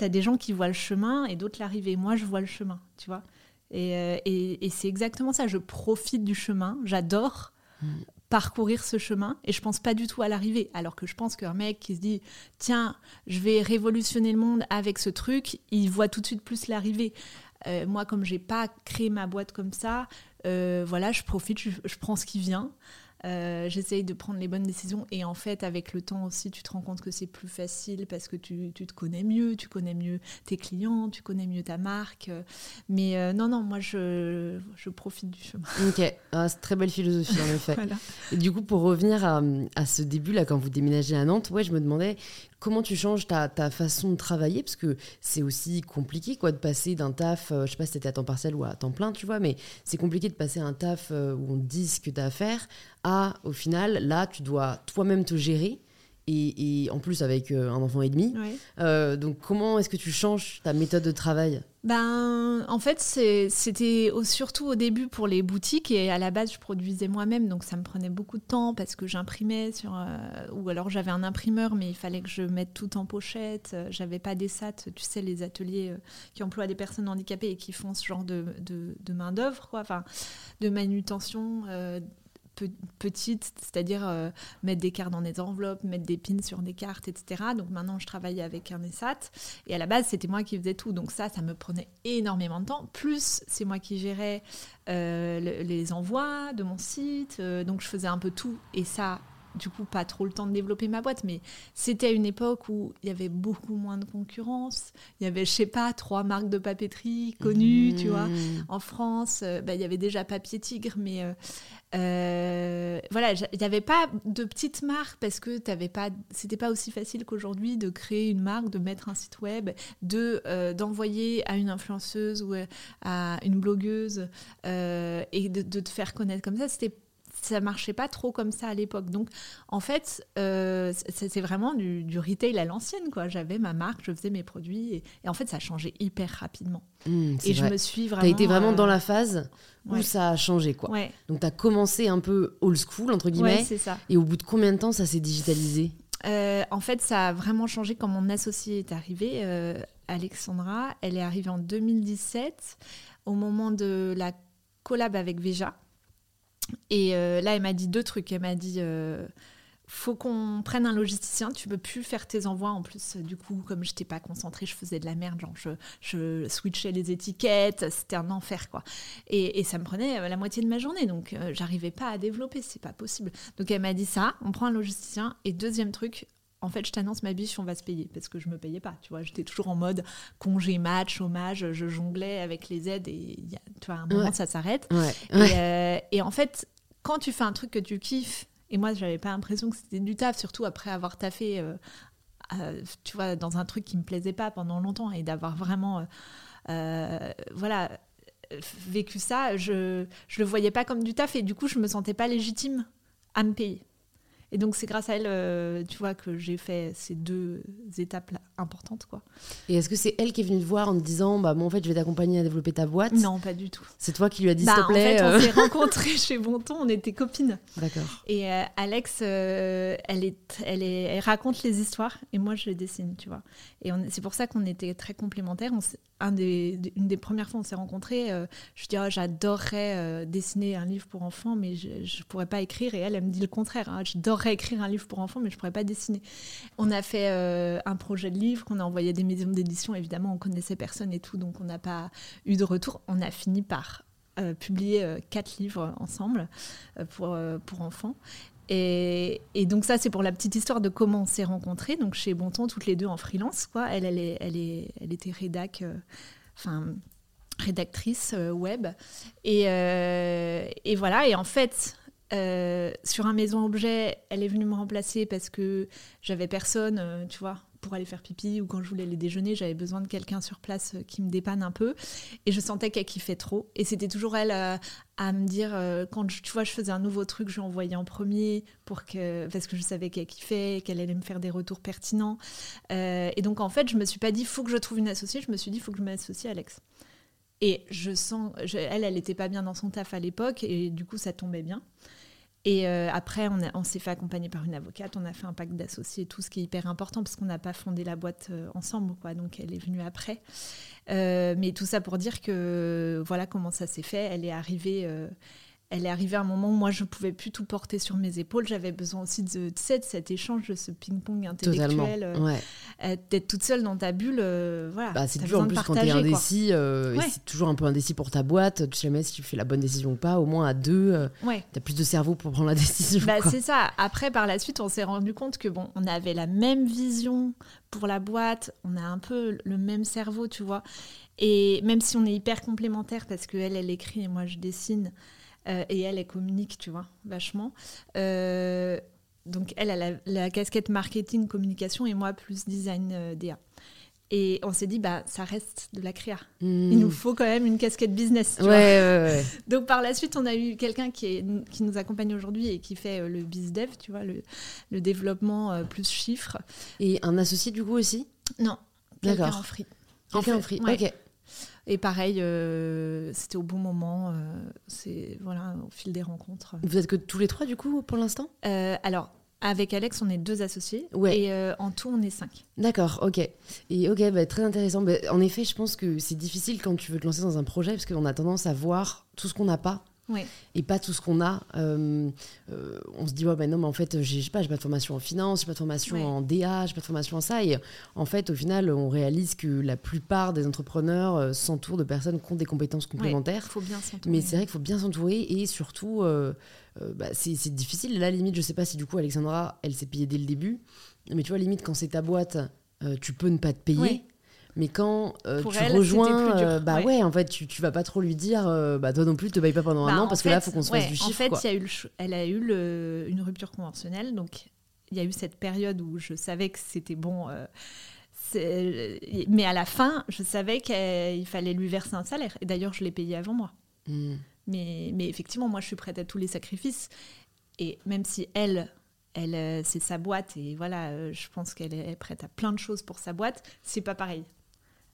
as des gens qui voient le chemin et d'autres l'arrivée. Moi je vois le chemin tu vois. Et, euh, et, et c'est exactement ça. Je profite du chemin. J'adore. Mm parcourir ce chemin et je pense pas du tout à l'arrivée. Alors que je pense qu'un mec qui se dit tiens, je vais révolutionner le monde avec ce truc, il voit tout de suite plus l'arrivée. Euh, moi, comme j'ai pas créé ma boîte comme ça, euh, voilà, je profite, je prends ce qui vient. Euh, j'essaye de prendre les bonnes décisions et en fait avec le temps aussi tu te rends compte que c'est plus facile parce que tu, tu, te connais mieux, tu connais mieux tes clients, tu connais mieux ta marque. Mais euh, non, non, moi je, je, profite du chemin.
Ok, ah, c'est très belle philosophie en effet. Et du coup pour revenir à, à ce début là quand vous déménagez à Nantes, ouais je me demandais comment tu changes ta, ta, façon de travailler? Parce que c'est aussi compliqué quoi, de passer d'un taf, euh, je sais pas si c'était à temps partiel ou à temps plein, tu vois, mais c'est compliqué de passer un taf euh, où on dit ce que tu as à faire à, au final, là, tu dois toi-même te gérer. Et, et, en plus avec euh, un enfant et demi. donc comment est-ce que tu changes ta méthode de travail?
Ben, en fait, c'était surtout au début pour les boutiques et à la base, je produisais moi-même, donc ça me prenait beaucoup de temps parce que j'imprimais sur. Euh, ou alors j'avais un imprimeur, mais il fallait que je mette tout en pochette. J'avais pas des SAT, tu sais, les ateliers euh, qui emploient des personnes handicapées et qui font ce genre de, de main-d'œuvre, quoi, enfin, de manutention. Euh, petite, c'est-à-dire euh, mettre des cartes dans des enveloppes, mettre des pins sur des cartes, etc. Donc maintenant, je travaille avec un ESAT. Et à la base, c'était moi qui faisais tout. Donc ça, ça me prenait énormément de temps. Plus, c'est moi qui gérais euh, les envois de mon site. Euh, donc je faisais un peu tout. Et ça, du coup pas trop le temps de développer ma boîte, mais c'était une époque où il y avait beaucoup moins de concurrence. Il y avait, je sais pas, trois marques de papeterie connues, tu vois. Mmh. En France, bah, il y avait déjà Papier Tigre, mais euh, euh, voilà, il n'y avait pas de petites marques parce que c'était pas aussi facile qu'aujourd'hui de créer une marque, de mettre un site web, de d'envoyer à une influenceuse ou à une blogueuse et de, de te faire connaître comme ça. C'était ça marchait pas trop comme ça à l'époque. Donc, en fait, euh, c'est vraiment du, retail à l'ancienne, quoi. J'avais ma marque, je faisais mes produits, et, en fait, ça a changé hyper rapidement.
Mmh,
et je me suis vraiment.
Tu as été vraiment dans la phase où ça a changé, quoi. Donc, tu as commencé un peu old school, entre guillemets.
c'est ça.
Et au bout de combien de temps ça s'est digitalisé?
Euh, En fait, ça a vraiment changé quand mon associé est arrivé. Euh, Alexandra, elle est arrivée en 2017, au moment de la collab avec Veja. Et euh, là, elle m'a dit deux trucs. Elle m'a dit, euh, faut qu'on prenne un logisticien. Tu peux plus faire tes envois. En plus, du coup, comme je n'étais pas concentrée, je faisais de la merde. Genre, je, je switchais les étiquettes. C'était un enfer, quoi. Et, ça me prenait euh, la moitié de ma journée. Donc, j'arrivais pas à développer. C'est pas possible. Donc, elle m'a dit ça. On prend un logisticien. Et deuxième truc, en fait, je t'annonce ma biche, on va se payer parce que je me payais pas. Tu vois, j'étais toujours en mode congé match, chômage, je jonglais avec les aides et tu vois, à un moment ça s'arrête. Euh, et, en fait, quand tu fais un truc que tu kiffes, et moi j'avais pas l'impression que c'était du taf, surtout après avoir taffé, euh, euh, tu vois, dans un truc qui me plaisait pas pendant longtemps et d'avoir vraiment, voilà, vécu ça, je je le voyais pas comme du taf et du coup je me sentais pas légitime à me payer. Et donc, c'est grâce à elle, euh, tu vois, que j'ai fait ces deux étapes là, importantes, quoi.
Et est-ce que c'est elle qui est venue te voir en te disant, bah, moi, en fait, je vais t'accompagner à développer ta boîte?
Non, pas du tout.
C'est toi qui lui as dit, bah, s'il te plaît.
En fait, on euh. s'est rencontrés chez Bonton, on était copines.
D'accord.
Et euh, Alex, elle, est, elle, est, elle raconte les histoires et moi, je les dessine, tu vois. Et c'est pour ça qu'on était très complémentaires. On une des premières fois où on s'est rencontrés, je dis, oh, j'adorerais dessiner un livre pour enfants, mais je ne pourrais pas écrire. Et elle, elle me dit le contraire. Hein. J'adorerais écrire un livre pour enfants, mais je pourrais pas dessiner. On a fait euh, un projet de livre qu'on a envoyé des maisons d'édition. Évidemment, on connaissait personne et tout, donc on n'a pas eu de retour. On a fini par euh, publier euh, quatre livres ensemble pour, pour enfants. Et, donc ça, c'est pour la petite histoire de comment on s'est rencontrés. Donc chez Bonton, toutes les deux en freelance. Quoi. Elle, elle, est, elle, est, elle était rédac, enfin rédactrice web. Et, et, voilà. Et en fait, euh, sur un maison objet, elle est venue me remplacer parce que j'avais personne, euh, tu vois, pour aller faire pipi ou quand je voulais aller déjeuner, j'avais besoin de quelqu'un sur place euh, qui me dépanne un peu. Et je sentais qu'elle kiffait trop. Et c'était toujours elle à me dire, quand tu vois, je faisais un nouveau truc, je l'envoyais en premier pour que, parce que je savais qu'elle kiffait, qu'elle allait me faire des retours pertinents. et donc en fait, je me suis pas dit, faut que je trouve une associée, je me suis dit, faut que je m'associe à Alex. Et je sens, elle, elle n'était pas bien dans son taf à l'époque, et du coup, ça tombait bien. Et euh, après, on, s'est fait accompagner par une avocate, on a fait un pacte d'associés, tout ce qui est hyper important, parce qu'on n'a pas fondé la boîte euh, ensemble, quoi. Donc, elle est venue après. Euh, mais tout ça pour dire que voilà comment ça s'est fait. Elle est arrivée elle est arrivée à un moment où moi je pouvais plus tout porter sur mes épaules. J'avais besoin aussi de, cet échange, de ce ping-pong intellectuel, euh, euh, d'être toute seule dans ta bulle. Euh, voilà.
Bah, c'est toujours en plus quand tu es indécis, c'est toujours un peu indécis pour ta boîte. Tu sais jamais si tu fais la bonne décision ou pas. Au moins à deux, tu as plus de cerveau pour prendre la décision.
Bah, c'est ça. Après, par la suite, on s'est rendu compte que bon, on avait la même vision pour la boîte. On a un peu le même cerveau, tu vois. Et même si on est hyper complémentaires parce qu'elle, elle écrit et moi je dessine. Euh, et elle, elle communique, tu vois, vachement. Euh, donc elle a la, casquette marketing, communication et moi plus design euh, DA. Et on s'est dit, bah, ça reste de la créa. Hmm. Il nous faut quand même une casquette business.
ouais, ouais,
Donc par la suite, on a eu quelqu'un qui, qui nous accompagne aujourd'hui et qui fait le bizdev, tu vois, le, le développement plus chiffres.
Et un associé du coup aussi?
Non, quelqu'un en free.
Quelqu'un en, free, ok.
Et pareil, euh, c'était au bon moment. Euh, c'est voilà, au fil des rencontres.
Vous êtes que tous les trois du coup pour l'instant?
Euh, Alors. Avec Alex, on est deux associés ouais. et en tout, on est cinq.
D'accord, ok. Et ok, bah, très intéressant. Bah, en effet, je pense que c'est difficile quand tu veux te lancer dans un projet parce qu'on a tendance à voir tout ce qu'on n'a pas et pas tout ce qu'on a. Euh, euh, on se dit, ouais, ben non, mais en fait, j'ai pas, pas de formation en finance, j'ai pas de formation en DA, j'ai pas de formation en ça. Et en fait, au final, on réalise que la plupart des entrepreneurs euh, s'entourent de personnes qui ont des compétences complémentaires.
faut bien
mais c'est vrai qu'il faut bien s'entourer et surtout, bah, c'est difficile. Là, limite, je sais pas si du coup, Alexandra, elle s'est payée dès le début. Mais tu vois, limite, quand c'est ta boîte, tu peux ne pas te payer. Mais quand euh, tu rejoins, euh, bah ouais. en fait, tu, tu vas pas trop lui dire, euh, bah toi non plus, te paye pas pendant un bah, an parce que là, il faut qu'on se fasse du chiffre.
En fait, Y a eu elle a eu le, une rupture conventionnelle, donc il y a eu cette période où je savais que c'était bon. mais à la fin, je savais qu'il fallait lui verser un salaire. Et d'ailleurs, je l'ai payé avant moi. Hmm. Mais, mais effectivement, moi, je suis prête à tous les sacrifices. Et même si elle, elle, c'est sa boîte et voilà, je pense qu'elle est prête à plein de choses pour sa boîte. C'est pas pareil.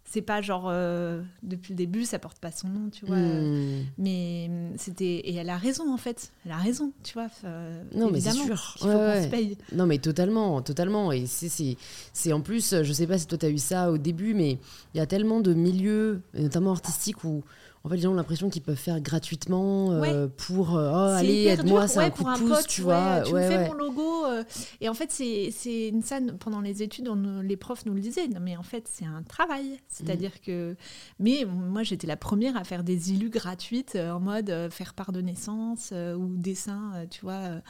C'est pas genre euh, depuis le début, ça porte pas son nom, tu vois.
Hmm.
Mais hum, c'était et elle a raison en fait. Elle a raison, tu vois. euh,
Non, mais c'est sûr.
Il faut
Ouais,
qu'on
ouais.
se paye.
Non, mais totalement, totalement. Et c'est- c'est c'est en plus, je sais pas si toi tu as eu ça au début, mais il y a tellement de milieux, notamment artistiques, où en fait les gens ont l'impression qu'ils peuvent faire gratuitement euh, pour euh, oh, allez, aide-moi,
dur,
c'est
ouais,
un coup
pour
de
un
pouce,
pote,
tu vois.
Tu me fais mon logo. euh, et en fait, c'est une scène, pendant les études, on les profs nous le disaient. Non, mais en fait, c'est un travail. C'est-à-dire
Mm.
que. Mais moi, j'étais la première à faire des illus gratuites euh, en mode faire part de naissance ou dessin, tu vois,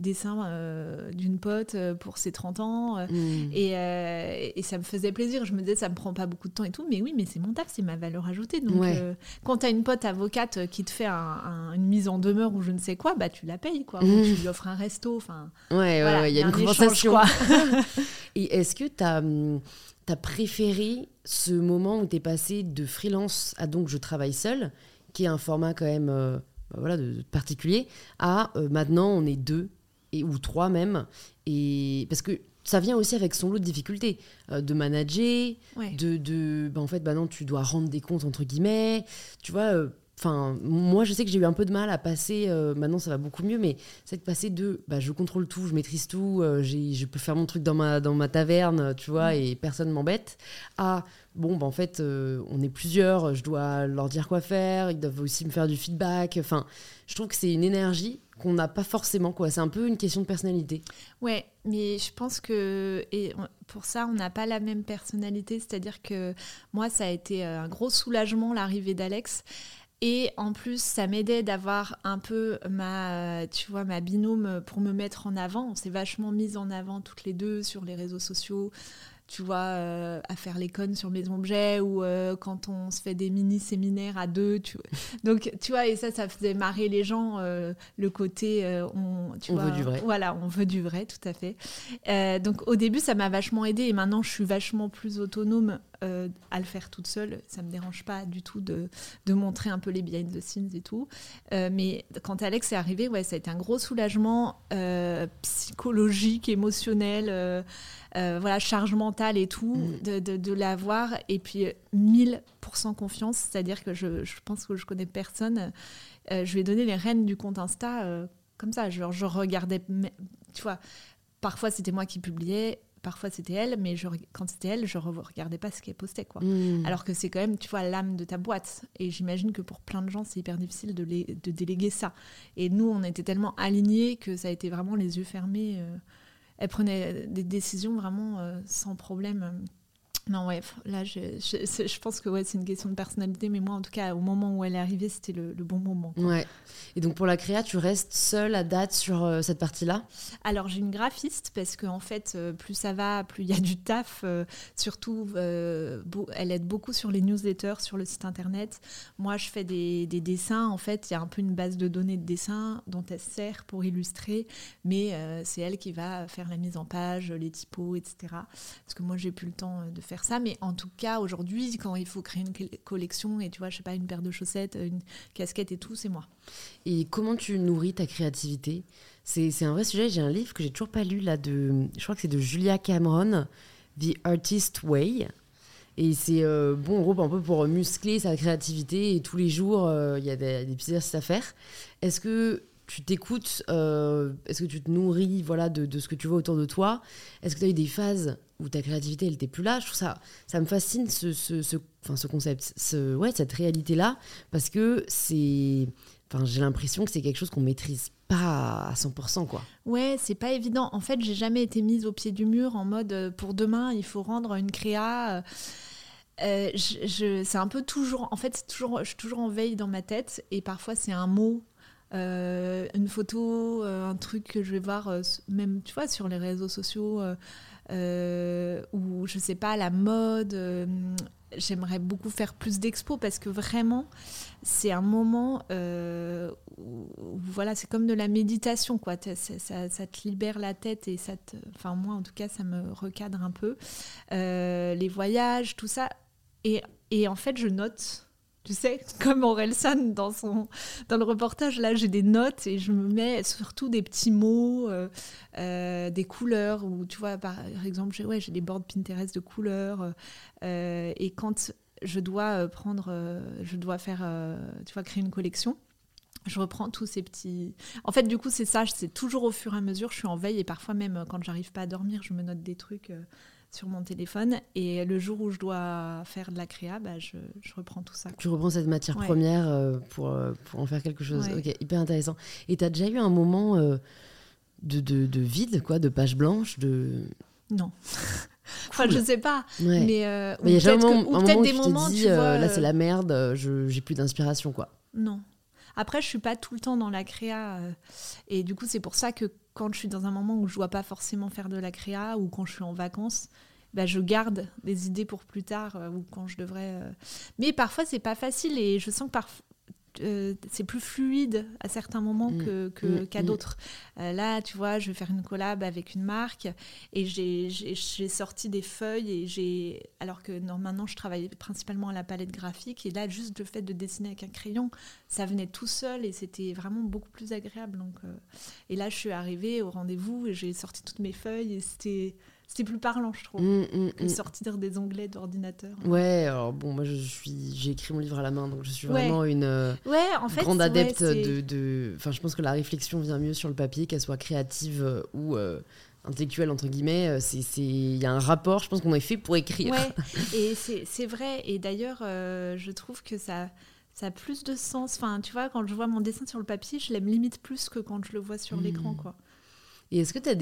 dessin euh, d'une pote euh, pour ses 30 ans. euh,
Hmm.
et, euh, et ça me faisait plaisir. Je me disais, ça me prend pas beaucoup de temps et tout. Mais oui, mais c'est mon taf, c'est ma valeur ajoutée. Donc,
Ouais.
euh, quand tu as une pote avocate qui te fait un- un- une mise en demeure ou je ne sais quoi, bah tu la payes, quoi. Ou tu lui offres un resto. Enfin,
Ouais, ouais,
voilà,
ouais, il y a une
un échange,
conversation.
quoi.
Et est-ce que tu as, préféré ce moment où tu es passé de freelance à donc je travaille seul, qui est un format quand même bah voilà, de, de particulier, à maintenant on est deux, et, ou trois même, et parce que ça vient aussi avec son lot de difficultés, euh, de manager,
Ouais.
de, de bah, en fait, bah non, tu dois rendre des comptes entre guillemets, tu vois. euh, Enfin, moi, je sais que j'ai eu un peu de mal à passer. euh, maintenant, ça va beaucoup mieux, mais c'est de passer de, bah, je contrôle tout, je maîtrise tout, je peux faire mon truc dans ma dans ma taverne, tu vois, et personne m'embête. À bon, bah, en fait, on est plusieurs, je dois leur dire quoi faire, ils doivent aussi me faire du feedback. Enfin, je trouve que c'est une énergie qu'on n'a pas forcément, quoi. C'est un peu une question de personnalité.
Ouais, mais je pense que et pour ça, on n'a pas la même personnalité. C'est-à-dire que moi, ça a été euh, un gros soulagement l'arrivée d'Alex. Et en plus, ça m'aidait d'avoir un peu ma, euh, tu vois, ma binôme pour me mettre en avant. On s'est vachement mis en avant toutes les deux sur les réseaux sociaux. Tu vois, euh, à faire les connes sur mes objets ou euh, quand on se fait des mini-séminaires à deux. Tu. Donc, tu vois, et ça, ça faisait marrer les gens, euh, le côté, on, tu
On
vois,
veut du vrai.
Voilà, on veut du vrai, tout à fait. Donc, au début, ça m'a vachement aidé et maintenant, je suis vachement plus autonome à le faire toute seule. Ça me dérange pas du tout de, de montrer un peu les behind the scenes et tout. Mais quand Alex est arrivé, ouais, ça a été un gros soulagement psychologique, émotionnel, euh, voilà, charge mentale et tout,
Mm.
de, de, de l'avoir. Et puis, euh, 1000% confiance, c'est-à-dire que je, je pense que je connais personne. Euh, je lui ai donné les rênes du compte Insta euh, comme ça. Genre, je regardais, mais- tu vois, parfois c'était moi qui publiais. Parfois c'était elle, mais je, quand c'était elle, je ne regardais pas ce qu'elle postait. Quoi.
Mmh.
Alors que c'est quand même, tu vois, l'âme de ta boîte. Et j'imagine que pour plein de gens, c'est hyper difficile de, les- de déléguer ça. Et nous, on était tellement alignés que ça a été vraiment les yeux fermés. euh, elle prenait des décisions vraiment euh, sans problème. Non, ouais, là, je, je, pense que ouais, c'est une question de personnalité, mais moi, en tout cas, au moment où elle est arrivée, c'était le, le bon moment. quoi.
Ouais. Et donc pour la créa, tu restes seule à date sur euh, cette partie-là?
Alors j'ai une graphiste parce que en fait euh, plus ça va, plus il y a du taf. euh, surtout, beau- elle aide beaucoup sur les newsletters, sur le site internet. Moi je fais des, des dessins. En fait, il y a un peu une base de données de dessins dont elle se sert pour illustrer, mais c'est elle qui va faire la mise en page, les typos, etc. Parce que moi j'ai plus le temps de faire ça. Mais en tout cas aujourd'hui, quand il faut créer une co- collection et tu vois, je sais pas, une paire de chaussettes, une casquette et tout, c'est moi.
Et comment tu nourris ta créativité? C'est, un vrai sujet. J'ai un livre que j'ai toujours pas lu là de, je crois que c'est de Julia Cameron, The Artist Way. Et c'est euh, bon, en gros, un peu pour muscler sa créativité. Et tous les jours, euh, il y a des, des petits exercices à faire. Est-ce que tu t'écoutes euh, Est-ce que tu te nourris voilà, de, de ce que tu vois autour de toi? Est-ce que tu as eu des phases où ta créativité, elle n'était plus là Je trouve ça, ça me fascine ce, ce, enfin, ce concept, ce, ouais, cette réalité-là, parce que c'est. Enfin, j'ai l'impression que c'est quelque chose qu'on maîtrise pas à 100%, quoi.
Ouais, c'est pas évident. En fait, j'ai jamais été mise au pied du mur en mode euh, pour demain, il faut rendre une créa. euh, euh, je, je- c'est un peu toujours. En fait, toujours, je suis toujours en veille dans ma tête et parfois c'est un mot. une photo, un truc que je vais voir, même tu vois, sur les réseaux sociaux, ou je sais pas, la mode. euh, J'aimerais beaucoup faire plus d'expos parce que vraiment, c'est un moment euh, où, voilà, c'est comme de la méditation, quoi. Ça, ça- ça te libère la tête et ça te. Enfin, moi, en tout cas, ça me recadre un peu. Euh, les voyages, tout ça. Et, et en fait, je note tu sais, comme Orelsan dans, son, dans le reportage, là j'ai des notes et je me mets surtout des petits mots, euh, euh, des couleurs, ou tu vois, par exemple, j'ai ouais, des boards Pinterest de couleurs. Euh, et quand je dois prendre, je dois faire, tu vois, créer une collection, je reprends tous ces petits. En fait, du coup, c'est ça, c'est toujours au fur et à mesure, je suis en veille et parfois même quand j'arrive pas à dormir, je me note des trucs sur mon téléphone. Et le jour où je dois faire de la créa, bah, je, je reprends tout ça.
Tu reprends cette matière première euh, pour, euh, pour en faire quelque chose. Ok, hyper intéressant. Et tu as déjà eu un moment euh, de, de, de, vide, quoi, de page blanche de...
Non. enfin, je sais pas. Mais il y
a jamais un, moment, un des moments, dit, là, c'est la merde, j'ai plus d'inspiration, quoi.
Non. Après, je suis pas tout le temps dans la créa. et du coup, c'est pour ça que quand je suis dans un moment où je dois pas forcément faire de la créa ou quand je suis en vacances, bah, je garde des idées pour plus tard euh, ou quand je devrais. Euh. Mais parfois, c'est pas facile et je sens que parfois euh, c'est plus fluide à certains moments mm. que, mm. qu'à mm. d'autres. Euh, là, tu vois, je vais faire une collab avec une marque et j'ai, sorti des feuilles et j'ai alors que maintenant je travaillais principalement à la palette graphique et là juste le fait de dessiner avec un crayon, ça venait tout seul et c'était vraiment beaucoup plus agréable. Donc, euh, et là, je suis arrivée au rendez-vous et j'ai sorti toutes mes feuilles et c'était c'était plus parlant, je trouve, mmh, mmh, que mmh. sortir des onglets d'ordinateur.
Ouais, alors bon, moi je suis, j'ai écrit mon livre à la main, donc je suis vraiment une euh, ouais, en fait, grande adepte de, Enfin, je pense que la réflexion vient mieux sur le papier, qu'elle soit créative euh, ou euh, intellectuelle entre guillemets. C'est, il y a un rapport. Je pense qu'on est fait pour écrire.
Ouais, et c'est vrai. Et d'ailleurs, je trouve que ça ça a plus de sens. Enfin, tu vois, quand je vois mon dessin sur le papier, je l'aime limite plus que quand je le vois sur l'écran, quoi.
Et est-ce que tu as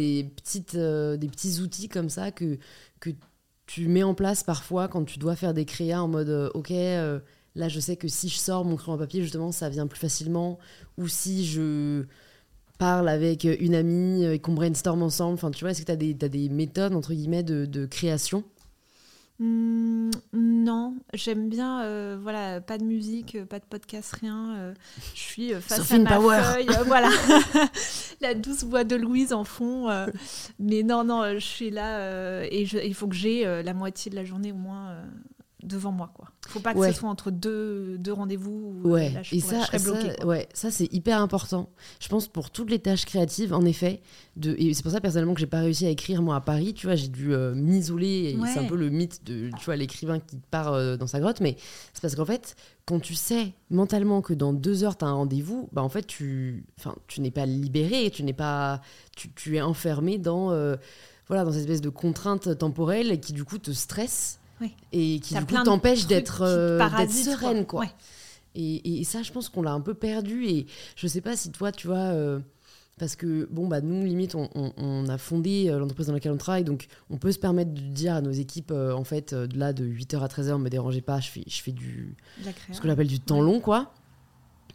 euh, des petits outils comme ça que, tu mets en place parfois quand tu dois faire des créas en mode euh, OK, euh, là je sais que si je sors mon crayon à papier, justement, ça vient plus facilement. Ou si je parle avec une amie et qu'on brainstorm ensemble. Enfin, tu vois, est-ce que tu as, des méthodes, entre guillemets, de création?
Mmh, non, j'aime bien, euh, voilà, pas de musique, euh, pas de podcast, rien. Euh, je suis face à ma power. feuille, voilà, la douce voix de Louise en fond. mais non, non, je suis là et il faut que j'ai la moitié de la journée au moins devant moi quoi. Faut pas que ce soit entre deux, deux rendez-vous.
Ouais. Là, je, et ça, ça ouais, ça c'est hyper important. Je pense pour toutes les tâches créatives, en effet. De, et c'est pour ça personnellement que j'ai pas réussi à écrire moi à Paris. Tu vois, j'ai dû euh, m'isoler. C'est un peu le mythe de, tu vois, l'écrivain qui part euh, dans sa grotte. Mais c'est parce qu'en fait, quand tu sais mentalement que dans deux heures tu as un rendez-vous, bah en fait tu, enfin, tu n'es pas libéré, tu n'es pas, tu, tu, es enfermé dans, euh, voilà, dans cette espèce de contrainte temporelle qui du coup te stresse et qui du coup t'empêche d'être euh, sereine quoi. Et, et, ça, je pense qu'on l'a un peu perdu. Et je sais pas si toi, tu vois, euh, parce que bon, bah nous, limite, on, on, a fondé euh, l'entreprise dans laquelle on travaille, donc on peut se permettre de dire à nos équipes, en fait, de là, de 8h à 13h, me dérangez pas, je fais, je fais du. ce que j'appelle du temps long, quoi.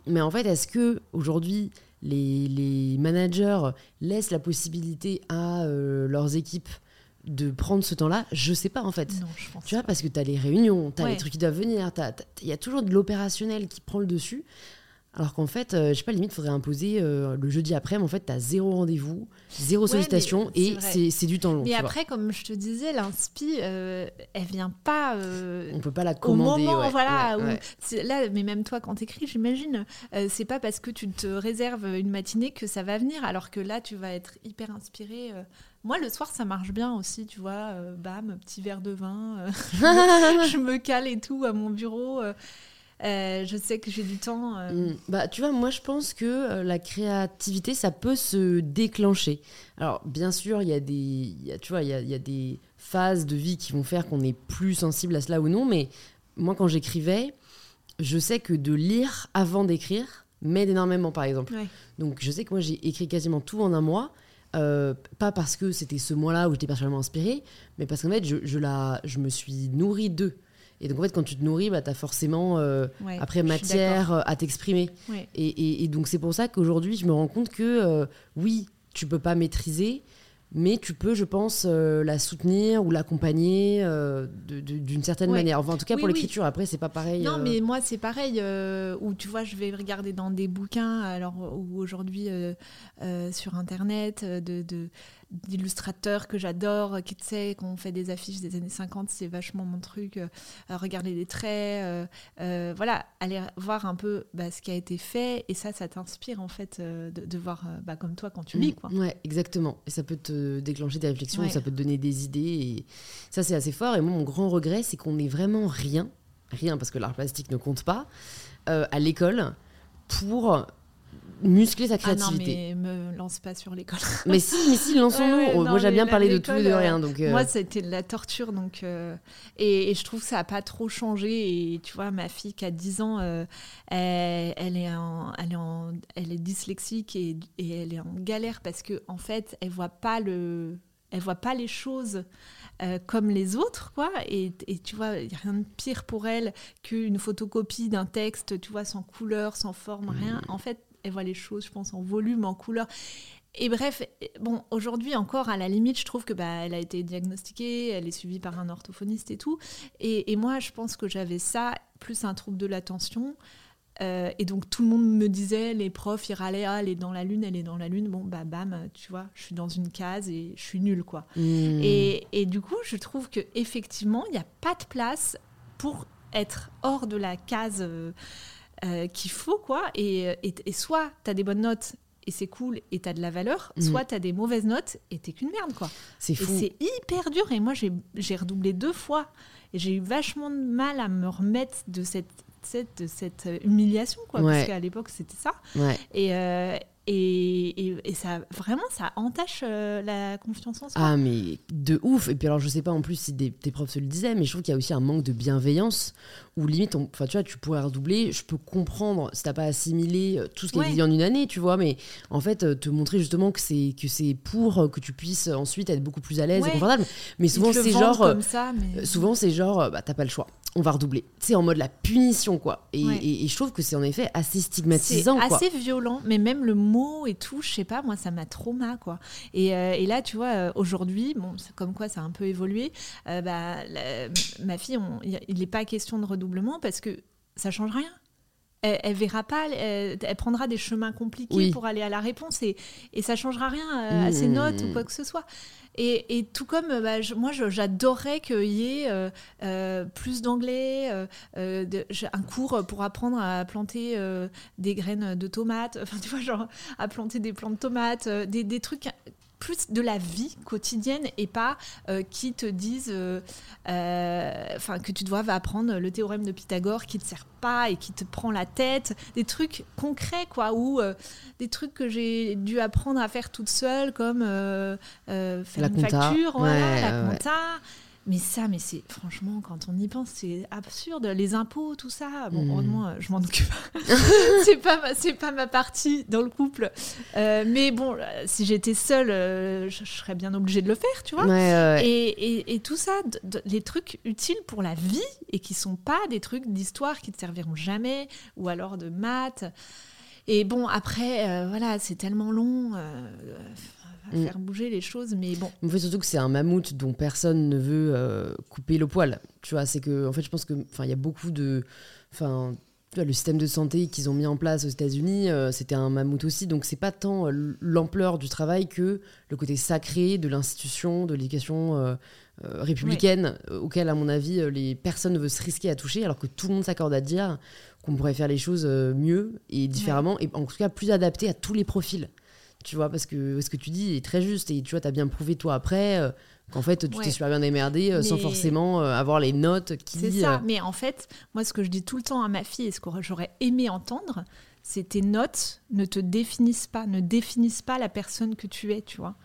Mais en fait, est-ce que aujourd'hui, les, les, managers laissent la possibilité à leurs équipes de prendre ce temps-là, je sais pas en fait.
Non, je pense
tu vois, parce que tu as les réunions, tu as les trucs qui doivent venir, il y a toujours de l'opérationnel qui prend le dessus. Alors qu'en fait, euh, je sais pas, limite, il faudrait imposer euh, le jeudi après, mais en fait, tu as zéro rendez-vous, zéro sollicitation et c'est du temps long.
Mais après, comme je te disais, l'inspi, euh, elle vient pas.
On peut pas la commander.
Au moment, voilà. là, mais même toi, quand tu écris, j'imagine, c'est pas parce que tu te réserves une matinée que ça va venir, alors que là, tu vas être hyper inspiré moi, le soir, ça marche bien aussi, tu vois. Euh, bam, petit verre de vin. Euh, je me cale et tout à mon bureau. Euh, je sais que j'ai du temps. Mm.
Bah, tu vois, moi, je pense que la créativité, ça peut se déclencher. Alors, bien sûr, il y a des, y a, tu vois, il y a, y a, des phases de vie qui vont faire qu'on est plus sensible à cela ou non. Mais moi, quand j'écrivais, je sais que de lire avant d'écrire m'aide énormément, par exemple. Donc, je sais que moi, j'ai écrit quasiment tout en un mois. Euh, pas parce que c'était ce mois-là où j'étais personnellement inspirée, mais parce qu'en fait, je, je, la, je me suis nourrie d'eux. Et donc, en fait, quand tu te nourris, bah, tu as forcément, euh, après, matière euh, à t'exprimer. Et, et, et, donc, c'est pour ça qu'aujourd'hui, je me rends compte que, oui, tu peux pas maîtriser, mais tu peux, je pense, euh, la soutenir ou l'accompagner euh, d'une certaine manière. Enfin, en tout cas, pour l'écriture, après, c'est pas pareil.
Non, euh. mais moi, c'est pareil. où tu vois, je vais regarder dans des bouquins, alors ou aujourd'hui sur Internet, de, d'illustrateurs que j'adore, qui tu sais, qu'on fait des affiches des années 50, c'est vachement mon truc. Euh, regarder les traits, euh, voilà, aller voir un peu bah, ce qui a été fait. Et ça, ça t'inspire en fait de, voir, bah, comme toi, quand tu lis. Quoi.
Ouais, exactement. Et ça peut te déclencher des réflexions, ça peut te donner des idées. Et ça, c'est assez fort. Et moi, mon grand regret, c'est qu'on n'ait vraiment rien, rien parce que l'art plastique ne compte pas, à l'école pour muscler sa créativité.
Ah non, mais me lance pas sur l'école.
mais si, mais si, lançons-nous. Moi, j'aime bien parler de tout et de rien. Donc,
euh. Moi, c'était de la torture. Donc, euh, et, je trouve que ça n'a pas trop changé. Et tu vois, ma fille qui a 10 ans, euh, elle, elle, est en, elle, est en, elle est dyslexique et, et, elle est en galère parce qu'en en fait, elle voit pas le, elle voit pas les choses. comme les autres, quoi. Et, et tu vois, il n'y a rien de pire pour elle qu'une photocopie d'un texte, tu vois, sans couleur, sans forme, rien. Mmh. En fait, elle voit les choses, je pense, en volume, en couleur. Et bref, bon, aujourd'hui encore, à la limite, je trouve que bah, elle a été diagnostiquée, elle est suivie par un orthophoniste et tout. Et, moi, je pense que j'avais ça, plus un trouble de l'attention. Euh, et donc tout le monde me disait, les profs, ils râlaient, ah, elle est dans la lune, elle est dans la lune. Bon, bah bam, tu vois, je suis dans une case et je suis nulle, quoi. Et, et, du coup, je trouve que effectivement, il n'y a pas de place pour être hors de la case. Euh, euh, qu'il faut, quoi. Et, et, soit tu as des bonnes notes et c'est cool et tu as de la valeur, mm. soit tu as des mauvaises notes et t'es qu'une merde, quoi.
C'est fou.
c'est hyper dur. Et moi, j'ai redoublé deux fois et j'ai eu vachement de mal à me remettre de cette, cette, cette humiliation, quoi. Parce qu'à l'époque, c'était ça. Et, euh, et, et, ça, vraiment, ça entache euh, la confiance en soi.
Ah, mais de ouf. Et puis alors, je sais pas en plus si des, tes profs se le disaient, mais je trouve qu'il y a aussi un manque de bienveillance où limite, enfin, tu vois, tu pourrais redoubler. Je peux comprendre si t'as pas assimilé euh, tout ce qui est dit en une année, tu vois, mais en fait, euh, te montrer justement que c'est que c'est pour que tu puisses ensuite être beaucoup plus à l'aise et confortable. Mais souvent, c'est genre, souvent, c'est genre, bah, t'as pas le choix on va redoubler. C'est en mode la punition, quoi. Et, je trouve que c'est en effet assez stigmatisant.
C'est assez violent, mais même le mot et tout, je sais pas, moi, ça m'a trauma, quoi. Et, euh, là, tu vois, euh, aujourd'hui, bon, comme quoi ça a un peu évolué, euh, bah, ma fille, il n'est pas question de redoublement parce que ça change rien. Elle, elle, verra pas, elle, prendra des chemins compliqués pour aller à la réponse et, et ça changera rien à ses mmh. notes ou quoi que ce soit. Et, tout comme bah, moi, j'adorerais qu'il y ait euh, euh, plus d'anglais, euh, un cours pour apprendre à planter des graines de tomates, enfin, tu vois, genre à planter des plantes de tomates, des, des trucs plus de la vie quotidienne et pas euh, qui te disent euh, euh, enfin que tu dois apprendre le théorème de Pythagore qui te sert pas et qui te prend la tête. Des trucs concrets quoi ou des trucs que j'ai dû apprendre à faire toute seule comme faire la une facture la compta mais ça, mais c'est franchement, quand on y pense, c'est absurde. Les impôts, tout ça. Bon, hmm. heureusement, je m'en occupe. c'est pas, c'est pas ma partie dans le couple. Euh, mais bon, si j'étais seule, euh, je, serais bien obligée de le faire, tu vois. Et, et, tout ça, les trucs utiles pour la vie et qui sont pas des trucs d'histoire qui te serviront jamais, ou alors de maths. Et bon, après, euh, voilà, c'est tellement long. Mm. faire bouger les choses, mais bon.
En fait, surtout que c'est un mammouth dont personne ne veut euh, couper le poil. Tu vois, c'est que, en fait, je pense que, enfin, il y a beaucoup de, enfin, le système de santé qu'ils ont mis en place aux États-Unis, euh, c'était un mammouth aussi. Donc, c'est pas tant euh, l'ampleur du travail que le côté sacré de l'institution, de l'éducation républicaine, auquel, à mon avis, les personnes ne veulent se risquer à toucher, alors que tout le monde s'accorde à dire qu'on pourrait faire les choses mieux et différemment, et en tout cas plus adapté à tous les profils tu vois, parce que ce que tu dis est très juste et tu vois, tu as bien prouvé toi après euh, qu'en fait tu t'es super bien démerdé euh, sans forcément euh, avoir les notes qui.
C'est ça, mais en fait, moi ce que je dis tout le temps à ma fille et ce que j'aurais aimé entendre, c'est tes notes ne te définissent pas, ne définissent pas la personne que tu es, tu vois.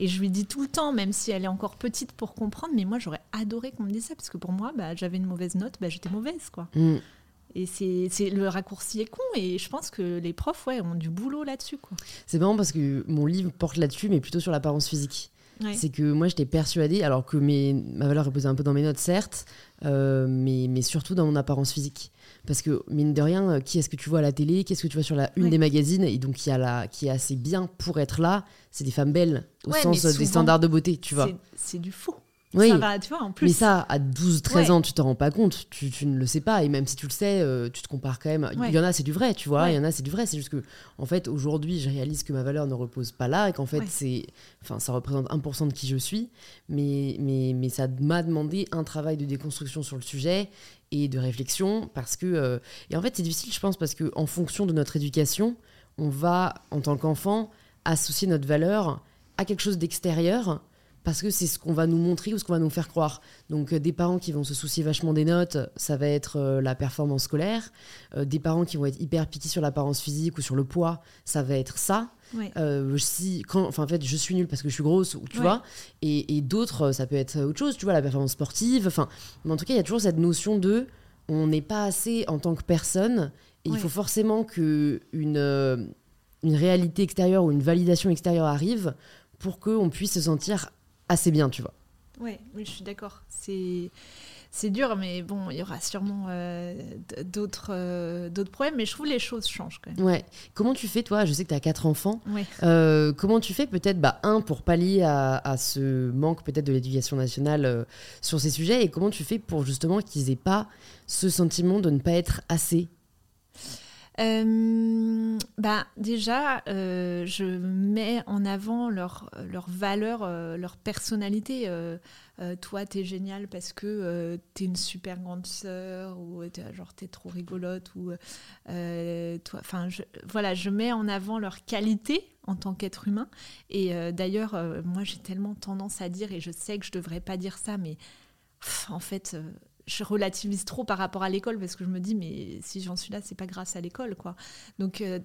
Et je lui dis tout le temps, même si elle est encore petite pour comprendre, mais moi j'aurais adoré qu'on me dise ça, parce que pour moi, bah, j'avais une mauvaise note, bah, j'étais mauvaise, quoi. Mm. Et c'est le raccourci est con et je pense que les profs ouais, ont du boulot là-dessus.
C'est marrant parce que mon livre porte là-dessus, mais plutôt sur l'apparence physique. C'est que moi, j'étais persuadée, alors que mes, ma valeur reposait un peu dans mes notes, certes, euh, mais, mais surtout dans mon apparence physique. Parce que, mine de rien, qui est-ce que tu vois à la télé Qu'est-ce que tu vois sur la une des magazines Et donc, qui, a la, qui est assez bien pour être là, c'est des femmes belles, au sens des standards de beauté, tu vois.
C'est du faux.
Oui.
Ça va, tu vois, en plus.
Mais ça, à 12, 13
Ouais.
ans, tu t'en rends pas compte, tu, tu ne le sais pas, et même si tu le sais, euh, tu te compares quand même.
Ouais.
Il y en a, c'est du vrai, tu vois, il
Ouais.
y en a, c'est du vrai, c'est juste que, en fait, aujourd'hui, je réalise que ma valeur ne repose pas là, et qu'en fait, c'est. Enfin, ça représente 1% de qui je suis, mais, mais, mais ça m'a demandé un travail de déconstruction sur le sujet et de réflexion, parce que. euh, et en fait, c'est difficile, je pense, parce que en fonction de notre éducation, on va, en tant qu'enfant, associer notre valeur à quelque chose d'extérieur parce que c'est ce qu'on va nous montrer ou ce qu'on va nous faire croire. Donc euh, des parents qui vont se soucier vachement des notes, ça va être euh, la performance scolaire. Euh, des parents qui vont être hyper piqués sur l'apparence physique ou sur le poids, ça va être ça.
Ouais.
Si, quand, enfin, en fait, je suis nulle parce que je suis grosse, ou tu
Ouais.
vois. Et, et d'autres, ça peut être autre chose, tu vois, la performance sportive. Enfin, mais en tout cas, il y a toujours cette notion de on n'est pas assez en tant que personne et il faut forcément que une, une réalité extérieure ou une validation extérieure arrive pour qu'on puisse se sentir assez bien, tu vois.
Ouais, oui, je suis d'accord. C'est c'est dur, mais bon, il y aura sûrement euh, d'autres euh, d'autres problèmes. Mais je trouve les choses changent quand même.
Ouais. Comment tu fais, toi? Je sais que tu as quatre enfants.
Ouais.
Euh, comment tu fais peut-être, bah, un, pour pallier à, à ce manque peut-être de l'éducation nationale sur ces sujets, et comment tu fais pour justement qu'ils aient pas ce sentiment de ne pas être assez?
Euh, bah, déjà, euh, je mets en avant leur, leur valeur, euh, leur personnalité. Toi, t'es génial parce que t'es une super grande sœur, ou genre t'es trop rigolote, ou toi, voilà, je mets en avant leur qualité en tant qu'être humain. Et d'ailleurs, moi, j'ai tellement tendance à dire, et je sais que je devrais pas dire ça, mais en fait. Je relativise trop par rapport à l'école parce que je me dis mais si j'en suis là c'est pas grâce à l'école quoi. Donc euh,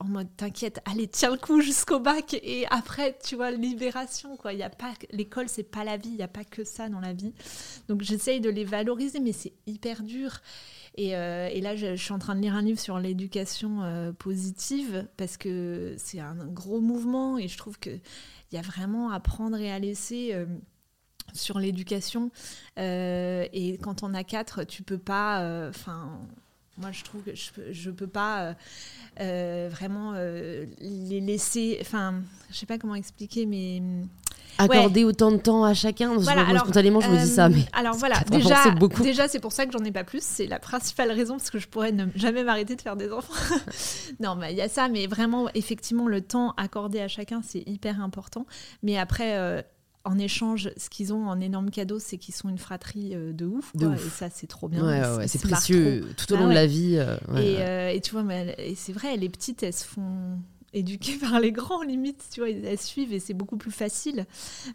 en mode t'inquiète allez tiens le coup jusqu'au bac et après tu vois libération quoi. Il a pas l'école c'est pas la vie il y a pas que ça dans la vie. Donc j'essaye de les valoriser mais c'est hyper dur. Et, euh, là je, suis en train de lire un livre sur l'éducation euh, positive parce que c'est un, gros mouvement et je trouve que il y a vraiment à prendre et à laisser sur l'éducation. Euh, et quand on a quatre, tu peux pas. Enfin, moi, je trouve que je, peux- je peux pas euh, euh, vraiment euh, les laisser. Enfin, je sais pas comment expliquer, mais.
Accorder autant de temps à chacun
Voilà, alors,
spontanément, je me dis ça,
Euh,
mais.
alors voilà, déjà,
c'est
déjà c'est pour ça que j'en ai pas plus. C'est la principale raison parce que je pourrais ne jamais m'arrêter de faire des enfants. non, mais il y a ça, mais vraiment, effectivement, le temps accordé à chacun, c'est hyper important. Mais après. euh, en échange, ce qu'ils ont en énorme cadeau, c'est qu'ils sont une fratrie euh, de ouf.
De
quoi.
ouf.
Et ça, c'est trop bien.
Ouais, ouais, c'est précieux tout au
Bah
long de la vie. euh,
et, euh, et tu vois, mais et c'est vrai, les petites, elles se font éduquer par les grands, limite, tu vois, elles suivent et c'est beaucoup plus facile.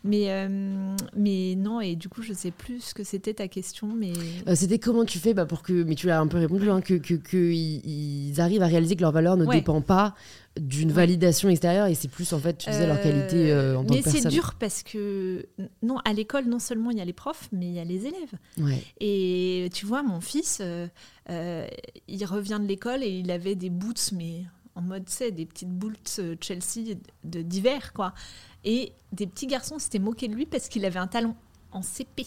Mais, euh, mais non, et du coup, je sais plus ce que c'était ta question, mais...
Euh, C'était comment tu fais bah, pour que, mais tu l'as un peu répondu, hein, que, que, que ils, arrivent à réaliser que leur valeur ne
Ouais.
dépend pas d'une validation extérieure et c'est plus en fait, tu disais, leur qualité euh, en tant
mais
que personne.
c'est dur parce que non, à l'école, non seulement il y a les profs, mais il y a les élèves.
Ouais.
Et tu vois, mon fils, euh, il revient de l'école et il avait des boots, mais en mode, sais, des petites boots euh, Chelsea de- d'hiver, quoi. Et des petits garçons s'étaient moqués de lui parce qu'il avait un talon en CP.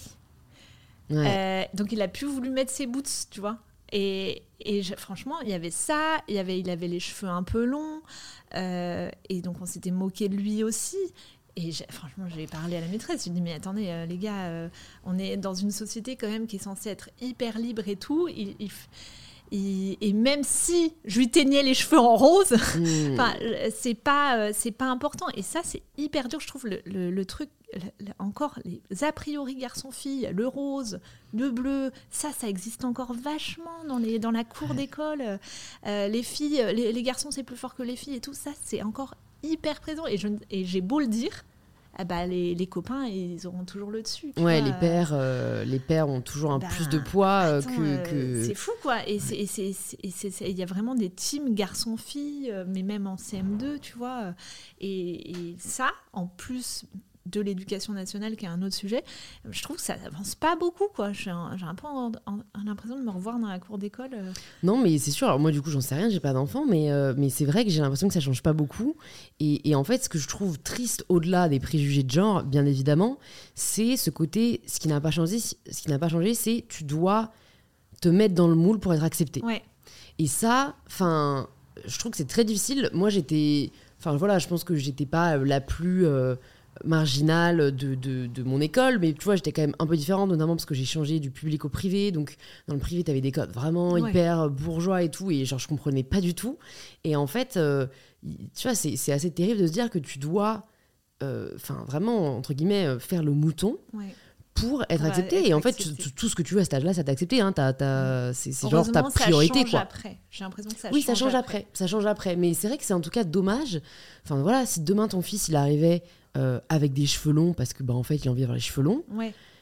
Ouais.
Euh, donc il a plus voulu mettre ses boots, tu vois. Et, et je- franchement, il y avait ça, il, y avait, il avait les cheveux un peu longs, euh, et donc on s'était moqué de lui aussi. Et franchement, j'ai parlé à la maîtresse, j'ai dit, mais attendez, euh, les gars, on est dans une société quand même qui est censée être hyper libre et tout. Il- il- et même si je lui teignais les cheveux en rose, euh, c'est pas, euh, c'est pas important. Et ça, c'est hyper dur, je trouve, le, le- le truc, le- encore, les a priori garçon-fille, le rose, le bleu, ça, ça existe encore vachement dans, les, dans la cour d'école. Euh, les filles, les, les garçons, c'est plus fort que les filles et tout, ça, c'est encore hyper présent. Et je- et j'ai beau le dire, ah bah, les, les copains, ils auront toujours le dessus.
Ouais,
vois,
les
euh.
pères, euh, les pères ont toujours un
Bah,
plus de poids euh,
Attends,
que. que-
C'est fou quoi. Et il y a vraiment des teams garçons-filles, mais même en CM2, tu vois. Et, et ça, en plus de l'éducation nationale, qui est un autre sujet, je trouve que ça avance pas beaucoup quoi. J'ai un, un peu l'impression de me revoir dans la cour d'école. euh.
Non, mais c'est sûr. Alors moi, du coup, j'en sais rien, j'ai pas d'enfant, mais, euh, mais c'est vrai que j'ai l'impression que ça change pas beaucoup. Et, et en fait, ce que je trouve triste au-delà des préjugés de genre, bien évidemment, c'est ce côté, ce qui n'a pas changé, ce qui n'a pas changé, c'est tu dois te mettre dans le moule pour être accepté.
Ouais.
Et ça, enfin, je trouve que c'est très difficile. Moi, j'étais, enfin voilà, je pense que j'étais pas euh, la plus euh, marginale de, de, mon école, mais tu vois, j'étais quand même un peu différente, notamment parce que j'ai changé du public au privé. Donc, dans le privé, tu avais des codes vraiment hyper bourgeois et tout, et genre, je comprenais pas du tout. Et en fait, euh, tu vois, c'est assez terrible de se dire que tu dois, euh, enfin, vraiment, entre guillemets, euh, faire le mouton. pour être accepté. et en fait, tout ce que tu veux à cet âge-là, ça t'a accepté. Hein. c'est genre ta priorité.
Ça change
quoi.
après. J'ai l'impression que ça
oui,
change
ça change après. Ça change après. Mais c'est vrai que c'est en tout cas dommage. Enfin voilà, si demain ton fils il arrivait euh, avec des cheveux longs parce que bah, en fait il a envie d'avoir les cheveux longs.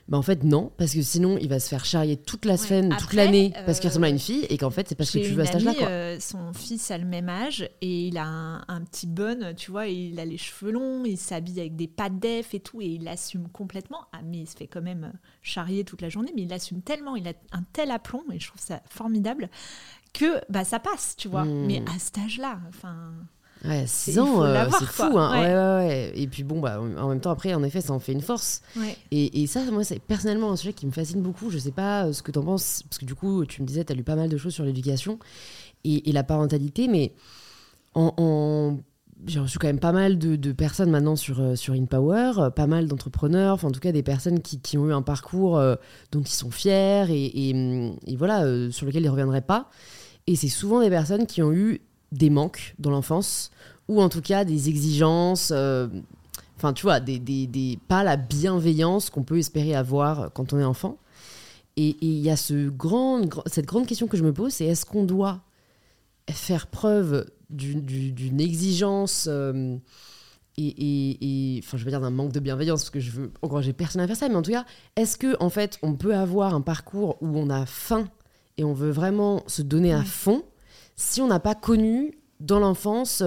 Bah en fait non, parce que sinon il va se faire charrier toute la semaine, toute l'année parce qu'il ressemble à une fille et qu'en fait c'est parce que tu veux à cet âge-là.
Euh, son fils a le même âge et il a un, petit bon, tu vois, il a les cheveux longs, il s'habille avec des pattes d'ef et tout et il assume complètement. Ah mais il se fait quand même euh, charrier toute la journée, mais il assume tellement, il a un tel aplomb et je trouve ça formidable que bah ça passe, tu vois. Hmm. Mais à cet âge-là, enfin.
Ouais, 6 ans, euh, c'est fou. Hein. Ouais. Ouais, ouais, Et puis bon, bah, en même temps, après, en effet, ça en fait une force. Et, et, ça, moi, c'est personnellement un sujet qui me fascine beaucoup. Je sais pas euh, ce que tu en penses, parce que du coup, tu me disais, tu as lu pas mal de choses sur l'éducation et, la parentalité, mais en, j'ai reçu quand même pas mal de, personnes maintenant sur, euh, sur InPower, pas mal d'entrepreneurs, enfin en tout cas des personnes qui, qui ont eu un parcours dont ils sont fiers et, et, voilà, sur lequel ils ne reviendraient pas. Et c'est souvent des personnes qui ont eu des manques dans l'enfance, ou en tout cas des exigences, euh, enfin tu vois, des, des, pas la bienveillance qu'on peut espérer avoir quand on est enfant. Et il y a ce grand, cette grande question que je me pose, c'est est-ce qu'on doit faire preuve d'une exigence euh, et, enfin je veux dire d'un manque de bienveillance parce que je veux encourager personne à faire ça mais en tout cas est-ce que en fait on peut avoir un parcours où on a faim et on veut vraiment se donner à fond si on n'a pas connu dans l'enfance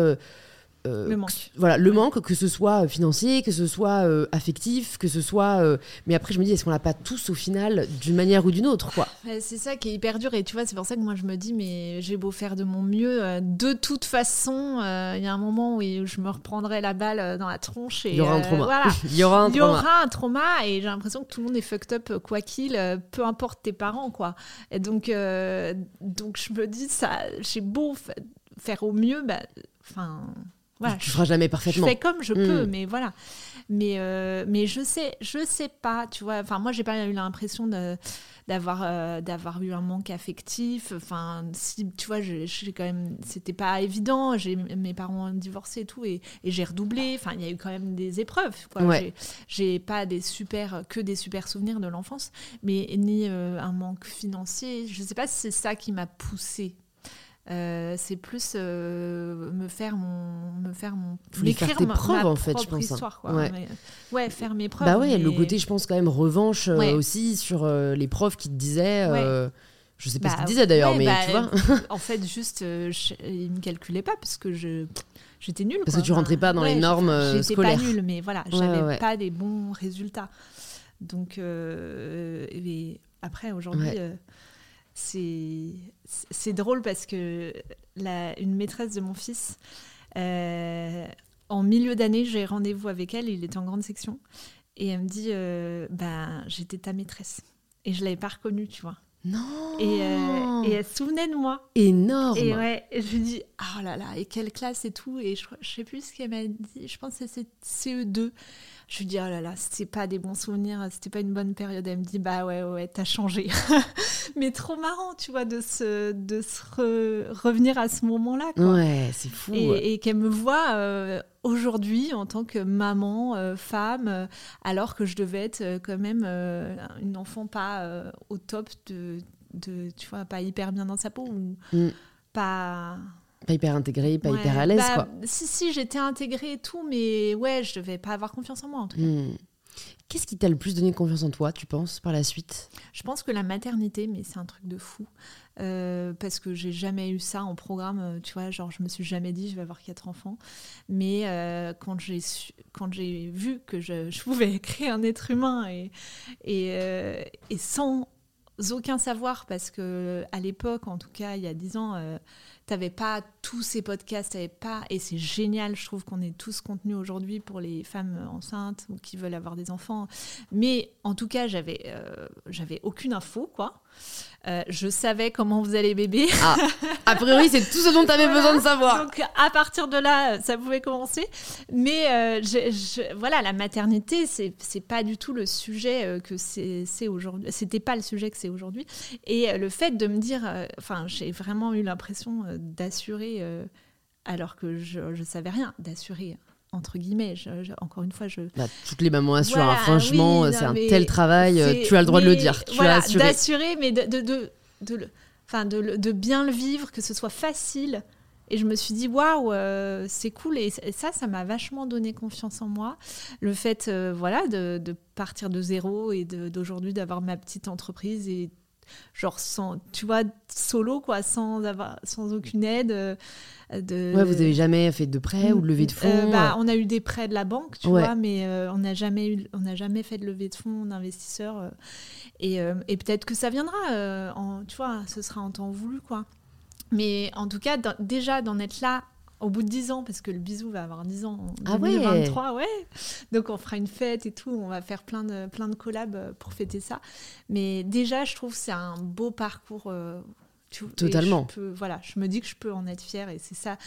euh,
euh, le manque.
Voilà, le manque, que ce soit euh, financier, que ce soit affectif, que ce soit. mais après, je me dis, est-ce qu'on l'a pas tous au final, d'une manière ou d'une autre, quoi?
C'est ça qui est hyper dur. Et tu vois, c'est pour ça que moi, je me dis, mais j'ai beau faire de mon mieux, de toute façon, il y a un moment où je me reprendrai la balle dans la tronche. Et,
il y aura un trauma.
Voilà.
il y aura un
il y aura un trauma. Et j'ai l'impression que tout le monde est fucked up, quoi qu'il, peu importe tes parents, quoi. Et donc, donc je me dis, ça, j'ai beau faire au mieux, bah, enfin. Voilà,
tu feras jamais parfaitement.
Je fais comme je peux, hmm. mais voilà. Mais, euh, mais je sais, je sais pas, tu vois. Enfin, moi, j'ai pas eu l'impression d'avoir euh, d'avoir eu un manque affectif. Enfin, si, tu vois, j'ai quand même, c'était pas évident. J'ai mes parents ont divorcé et tout, et, et j'ai redoublé. Enfin, il y a eu quand même des épreuves. J'ai pas des super, que des super souvenirs de l'enfance, mais ni euh, un manque financier. Je sais pas si c'est ça qui m'a poussé euh, c'est plus euh, me faire mon me faire mon
faire tes preuves en fait je pense
hein. histoire, quoi. Ouais. ouais. faire mes preuves
bah ouais le côté je pense quand même revanche euh, aussi sur les profs qui te disaient je sais pas ce qu'ils bah, disaient d'ailleurs mais bah, tu vois
en fait juste je, ils me calculaient pas parce que je j'étais nulle
parce que tu rentrais pas dans les normes scolaires
j'étais pas nulle mais voilà j'avais pas des bons résultats donc et après aujourd'hui c'est drôle parce que la, une maîtresse de mon fils, euh, en milieu d'année, j'ai rendez-vous avec elle, il était en grande section, et elle me dit euh, Ben, j'étais ta maîtresse. Et je l'avais pas reconnue, tu vois.
Non
et, euh, et, elle se souvenait de moi.
Énorme
Et ouais, je lui dis Oh là là, et quelle classe et tout. Et je, je sais plus ce qu'elle m'a dit, je pense que c'est CE2 je lui dis, oh là là, c'était pas des bons souvenirs, c'était pas une bonne période. Elle me dit, bah ouais, ouais, t'as changé. Mais trop marrant, tu vois, de se, de se revenir à ce moment-là.
Ouais, c'est fou.
Et, qu'elle me voit euh, aujourd'hui en tant que maman, euh, femme, euh, alors que je devais être quand même une enfant pas au top de, de, tu vois, pas hyper bien dans sa peau ou mm. pas
pas hyper intégrée, pas hyper à l'aise, bah, quoi.
Si, si, j'étais intégrée et tout, mais ouais, je devais pas avoir confiance en moi, en tout cas. Hmm.
Qu'est-ce qui t'a le plus donné confiance en toi, tu penses, par la suite?
Je pense que la maternité, mais c'est un truc de fou. Euh, parce que j'ai jamais eu ça en programme, euh, tu vois, genre je me suis jamais dit je vais avoir quatre enfants. Mais euh, quand j'ai quand j'ai vu que je, je, pouvais créer un être humain et, et, et sans aucun savoir, parce que à l'époque, en tout cas il y a dix ans, t'avais pas tous ces podcasts, t'avais pas, et c'est génial, je trouve qu'on est tous contenus aujourd'hui pour les femmes enceintes ou qui veulent avoir des enfants. Mais en tout cas, j'avais, euh, j'avais aucune info, quoi. Euh, je savais comment vous allez bébé.
Ah, a priori, c'est tout ce dont tu avais besoin de savoir.
Donc, à partir de là, ça pouvait commencer. Mais euh, je, voilà, la maternité, c'est, c'est pas du tout le sujet que c'est, c'est aujourd'hui. C'était pas le sujet que c'est aujourd'hui. Et le fait de me dire, enfin, j'ai vraiment eu l'impression d'assurer, alors que je, je savais rien, d'assurer entre guillemets. encore une fois, je.
Bah, toutes les mamans assurent. Hein. franchement, c'est un tel travail. Euh, tu as le droit de le dire. Tu
voilà, d'assurer, mais de, de, de, de, de, de, bien le vivre, que ce soit facile. Et je me suis dit, waouh, euh, c'est cool. Et, ça, ça m'a vachement donné confiance en moi. Le fait, euh, voilà, de, de, partir de zéro et d'aujourd'hui d'avoir ma petite entreprise et genre sans, tu vois, solo, quoi, sans, avoir, sans aucune aide. Euh, de...
Ouais, vous avez jamais fait de prêt ou de levée de fonds euh,
bah, On a eu des prêts de la banque, tu vois, mais euh, on n'a jamais, eu, on jamais fait de levée de fonds d'investisseurs. et, et peut-être que ça viendra, en, tu vois, ce sera en temps voulu, quoi. Mais en tout cas, déjà d'en être là au bout de 10 ans, parce que le bisou va avoir 10 ans en 2023, ah ouais. Donc on fera une fête et tout, on va faire plein de, plein de collabs euh, pour fêter ça. Mais déjà, je trouve que c'est un beau parcours. Euh,
Totalement.
Je voilà, je me dis que je peux en être fière et c'est ça.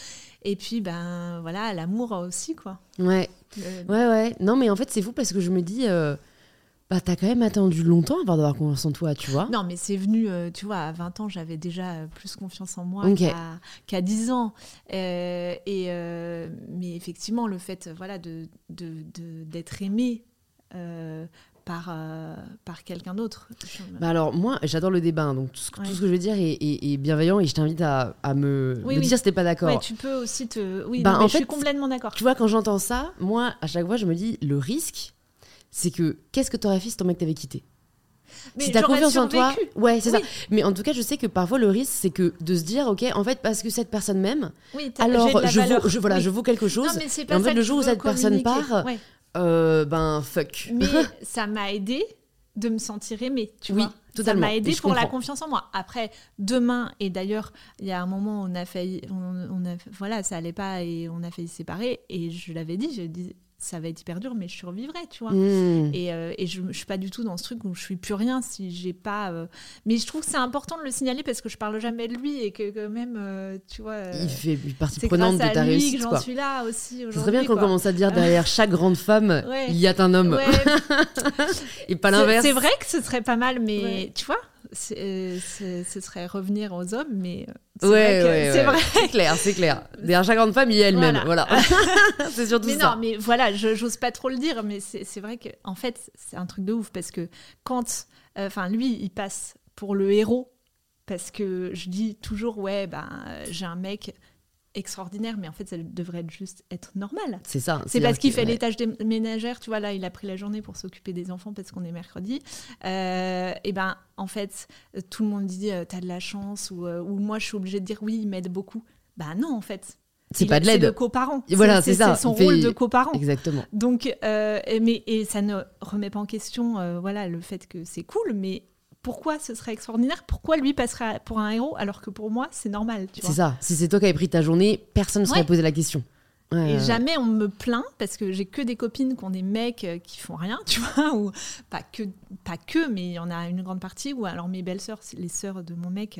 Et puis, ben voilà, l'amour aussi, quoi.
Ouais. Ouais, ouais. Non, mais en fait, c'est fou parce que je me dis. Euh, bah, t'as quand même attendu longtemps avant d'avoir confiance en toi, tu vois.
Non, mais c'est venu, euh, tu vois, à 20 ans, j'avais déjà euh, plus confiance en moi qu'à 10 ans. Euh, et, mais effectivement, le fait voilà, d'être de, de, aimé par, par quelqu'un d'autre.
Bah alors, moi, j'adore le débat, hein, donc tout ce, que je veux dire est, bienveillant et je t'invite à, à, me, me dire si t'es pas d'accord.
tu peux aussi te. Oui, bah, en je suis complètement d'accord.
Tu vois, quand j'entends ça, moi, à chaque fois, je me dis le risque c'est que qu'est-ce que t'aurais fait si ton mec t'avait quitté?
Mais si t'as confiance en toi,
ouais, c'est ça. Mais en tout cas, je sais que parfois le risque, c'est que de se dire, ok, en fait, parce que cette personne m'aime, alors je vaux, je, voilà, je vaux quelque chose. Non, mais et en fait, le jour où cette personne part, euh, ben fuck.
Mais ça m'a aidé de me sentir aimée, tu vois. Totalement. Ça m'a aidé pour la confiance en moi. Après, demain, et d'ailleurs, il y a un moment on a failli, on, a, voilà, ça allait pas et on a failli se séparer. Et je l'avais dit, je dis, ça va être hyper dur, mais je survivrai, tu vois. Hmm. Et, euh, et, je, je suis pas du tout dans ce truc où je suis plus rien si j'ai pas. Euh, mais je trouve que c'est important de le signaler parce que je parle jamais de lui et que quand même, euh, tu vois.
il fait partie prenante de ta réussite.
j'en suis là aussi
aujourd'hui. C'est bien qu'on commence à dire derrière chaque grande femme, il y a un homme. et pas l'inverse.
C'est vrai que ce serait pas mal, mais tu vois ce serait revenir aux hommes, mais
c'est vrai. c'est vrai. clair, c'est clair. Derrière chaque grande femme, il y a elle-même. Voilà. c'est surtout
mais
ça.
Non, mais voilà, j'ose pas trop le dire, mais c'est vrai que en fait, c'est un truc de ouf parce que quand, euh, enfin, lui, il passe pour le héros parce que je dis toujours, ouais, ben, j'ai un mec extraordinaire, mais en fait, ça devrait juste être normal.
C'est ça.
C'est parce qu'il fait les tâches ménagères, tu vois, là, il a pris la journée pour s'occuper des enfants parce qu'on est mercredi. Euh, et ben, en fait, tout le monde dit, euh, t'as de la chance, ou, euh, ou, moi, je suis obligée de dire, oui, il m'aide beaucoup. Bah non, en fait.
C'est pas de l'aide.
C'est le coparent.
Voilà, c'est ça.
C'est son rôle de coparent.
Exactement.
Donc, mais, et ça ne remet pas en question, voilà, le fait que c'est cool, mais pourquoi ce serait extraordinaire? Pourquoi lui passerait pour un héros alors que pour moi, c'est normal
C'est ça. Si c'est toi qui avais pris ta journée, personne ne serait posé la question.
et jamais on me plaint parce que j'ai que des copines qui ont des mecs euh, qui font rien, tu vois, ou pas que, pas que, mais il y en a une grande partie. Ou alors mes belles sœurs, les sœurs de mon mec,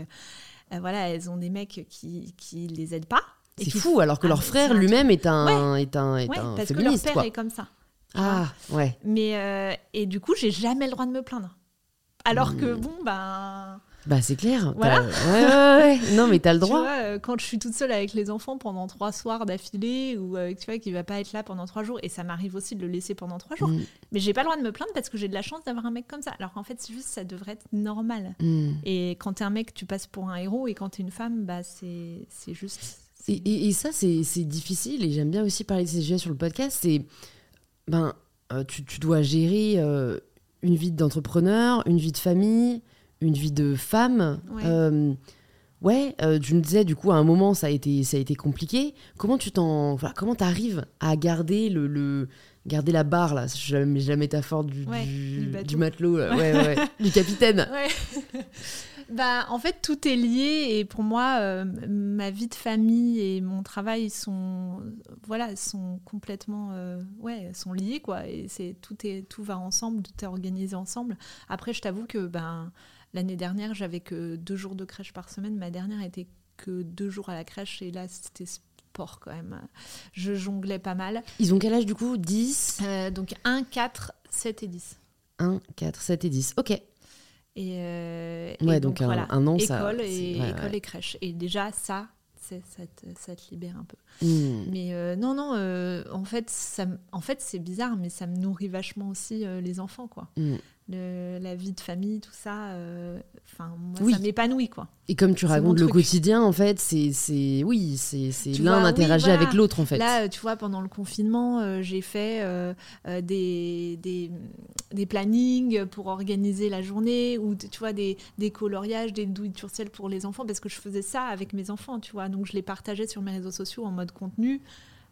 euh, voilà, elles ont des mecs qui qui les aident pas.
C'est fou, alors que leur ah, frère lui-même est un, est un, est un
parce
que leur
père est comme ça.
Ah, ouais.
Mais euh, et du coup, j'ai jamais le droit de me plaindre. Alors que hmm. bon, ben.
Bah c'est clair. Voilà. Ouais, ouais, ouais, Non mais t'as le droit.
Tu vois, euh, quand je suis toute seule avec les enfants pendant trois soirs d'affilée ou euh, tu vois qu'il va pas être là pendant trois jours et ça m'arrive aussi de le laisser pendant trois jours. Hmm. Mais j'ai pas le droit de me plaindre parce que j'ai de la chance d'avoir un mec comme ça. Alors qu'en fait c'est juste ça devrait être normal. Hmm. Et quand t'es un mec tu passes pour un héros et quand t'es une femme bah c'est c'est juste.
Et, et, ça c'est difficile et j'aime bien aussi parler de ces sujets sur le podcast. C'est ben euh, tu, tu, dois gérer une vie d'entrepreneur, une vie de famille, une vie de femme. Ouais, euh, euh, tu me disais du coup à un moment ça a été ça a été compliqué. Comment tu t'en voilà, comment t'arrives à garder le, le, garder la barre là, jamais la métaphore du, du, du, matelot, ouais, du capitaine.
bah, en fait, tout est lié et pour moi, euh, ma vie de famille et mon travail sont, voilà, sont complètement, euh, ouais, sont liés quoi. Et c'est tout est, tout va ensemble, tout est organisé ensemble. Après, je t'avoue que ben l'année dernière, j'avais que deux jours de crèche par semaine. Ma dernière était que deux jours à la crèche et là, c'était sport quand même. Je jonglais pas mal.
Ils ont quel âge du coup? 10
Euh, donc 1, 4, 7 et 10.
1, 4, 7 et 10. Ok.
Et, euh, et
Ouais, donc un-
voilà,
un an, ça-
école
c'est-
et
ouais,
école
ouais.
et crèche. Et déjà ça, c'est- ça te, ça te libère un peu.
Hmm.
Mais euh, non, non, euh, en fait, ça, en fait, c'est bizarre, mais ça me nourrit vachement aussi euh, les enfants, quoi.
Hmm.
Le- la vie de famille, tout ça, euh, enfin,
Oui.
ça m'épanouit, quoi.
Et comme tu racontes le quotidien, en fait, c'est, oui, c'est, l'un
oui,
interagit
voilà.
avec l'autre, en fait.
Là, euh, tu vois, pendant le confinement, euh, j'ai fait euh, des, des, des plannings pour organiser la journée ou tu vois des, des coloriages, des do it yourself pour les enfants parce que je faisais ça avec mes enfants, tu vois. Donc je les partageais sur mes réseaux sociaux en mode contenu,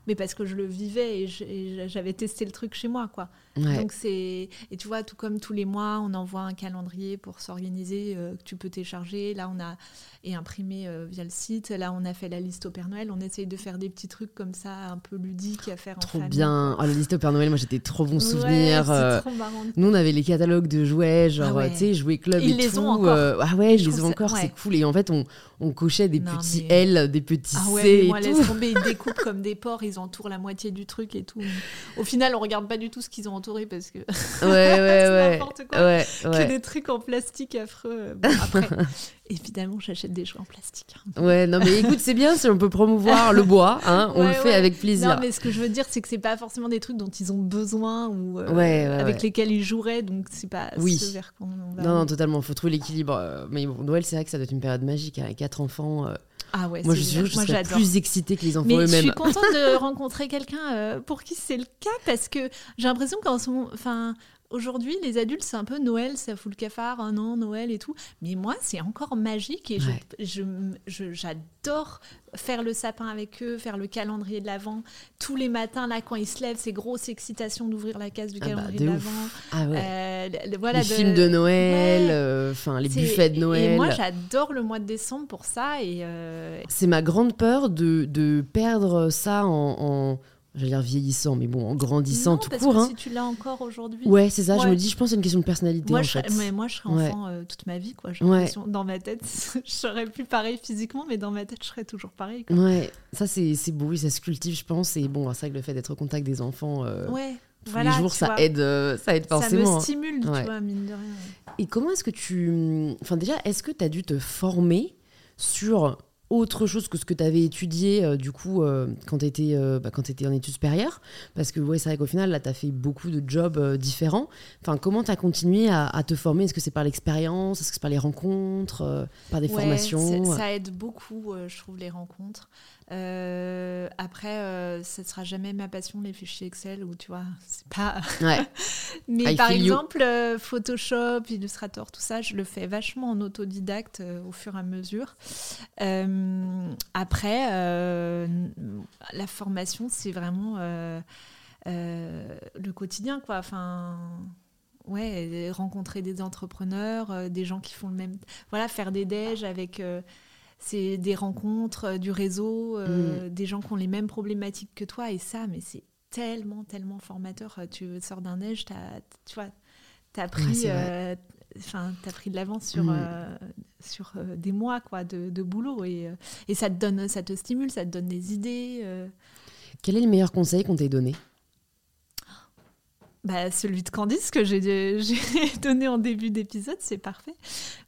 mais parce que je le vivais et j'avais testé le truc chez moi, quoi.
Ouais.
Donc c'est et tu vois tout comme tous les mois on envoie un calendrier pour s'organiser euh, que tu peux télécharger. Là on a et imprimer euh, via le site. Là on a fait la liste au Père Noël. On essaye de faire des petits trucs comme ça un peu ludiques à faire
trop bien. Oh, la liste au Père Noël, moi, j'étais trop bon souvenir. euh,
trop marrant.
Nous, on avait les catalogues de jouets, genre,
Ah ouais.
tu sais, jouets club
Ils
et
les
tout.
ont encore.
ah ouais,
Je
ils les
ça-
encore, c'est cool. Et en fait, on, on cochait des
Non,
petits
mais-
L, des petits
Ah
C
mais
et
moi
tout.
laisse tomber, ils découpent comme des porcs, ils entourent la moitié du truc et tout. Au final, on regarde pas du tout ce qu'ils ont entouré parce que
Ouais, ouais, ouais.
n'importe quoi.
Ouais,
que
ouais.
des trucs en plastique affreux. Bon, après, évidemment, j'achète des jouets en plastique. hein.
Ouais, non, mais écoute, c'est bien si on peut promouvoir le bois, hein, on
Ouais,
le fait
ouais.
avec plaisir.
Non, mais ce que je veux dire, c'est que c'est pas forcément des trucs dont ils ont besoin ou euh,
Ouais,
avec lesquels ils joueraient, donc c'est pas
Oui.
ce vers va.
Non, non, totalement, faut trouver l'équilibre. Euh, Mais bon, Noël, c'est vrai que ça doit être une période magique. Avec quatre enfants, euh,
Ah ouais,
moi,
c'est
je suis je serais plus excitée que les enfants
Mais je suis
eux-mêmes.
contente de rencontrer quelqu'un euh, pour qui c'est le cas parce que j'ai l'impression qu'en ce moment, enfin, aujourd'hui, les adultes, c'est un peu Noël, ça fout le cafard, un an, Noël et tout. Mais moi, c'est encore magique et je, je- j'adore faire le sapin avec eux, faire le calendrier de l'Avent. Tous les matins, là, quand ils se lèvent, c'est grosse excitation d'ouvrir la case du
Ah bah,
calendrier
de
l'Avent.
Ah ouais.
Euh, voilà,
les
de-
films de Noël,
Ouais.
euh, enfin les buffets de Noël.
Et moi, j'adore le mois de décembre pour ça. Et euh,
C'est ma grande peur de, de perdre ça en, en j'allais dire vieillissant, mais bon, en grandissant
non,
tout
parce
court.
que
hein.
si tu l'as encore aujourd'hui.
Ouais, c'est ça. Je me dis, je pense c'est une question de personnalité
Moi
en
je,
fait.
mais moi, je serais
Ouais.
enfant euh, toute ma vie. Quoi.
Ouais.
Dans ma tête, je serais plus pareil physiquement, mais dans ma tête, je serais toujours pareil. quoi.
Ouais, ça c'est c'est beau, oui, ça se cultive, je pense. Et bon, c'est vrai que le fait d'être au contact des enfants euh, tous
voilà,
les jours, ça
vois.
aide, euh, ça aide
Ça
forcément.
me
hein.
stimule,
Ouais.
tu vois, mine de rien.
Et comment est-ce que tu. Enfin, déjà, est-ce que tu as dû te former sur autre chose que ce que tu avais étudié, euh, du coup, euh, quand tu étais, en études supérieures Parce que, ouais, c'est vrai qu'au final, là, tu as fait beaucoup de jobs euh, différents. Enfin, comment tu as continué à, à te former? Est-ce que c'est par l'expérience? Est-ce que c'est par les rencontres euh, Par des
Ouais,
formations
Ça aide beaucoup, euh, je trouve, les rencontres. Euh, après, euh, ça ne sera jamais ma passion, les fichiers Excel, ou tu vois, c'est pas.
Ouais.
Mais
I
par exemple, euh, Photoshop, Illustrator, tout ça, je le fais vachement en autodidacte euh, au fur et à mesure. Après, la formation, c'est vraiment le quotidien, quoi. Enfin. Ouais, rencontrer des entrepreneurs, des gens qui font le même. Voilà, faire des déj avec. C'est des rencontres, euh, du réseau, euh, des gens qui ont les mêmes problématiques que toi. Et ça, mais c'est tellement, tellement formateur. Euh, Tu sors d'un neige, t'as, tu vois, t'as pris, euh, t'as pris de l'avance sur,
Mm.
euh, sur des mois quoi, de, de boulot. Et, et ça te donne, ça te stimule, ça te donne des idées.
Quel est le meilleur conseil qu'on t'ait donné?
Bah, celui de Candice que j'ai, j'ai donné en début d'épisode, c'est parfait.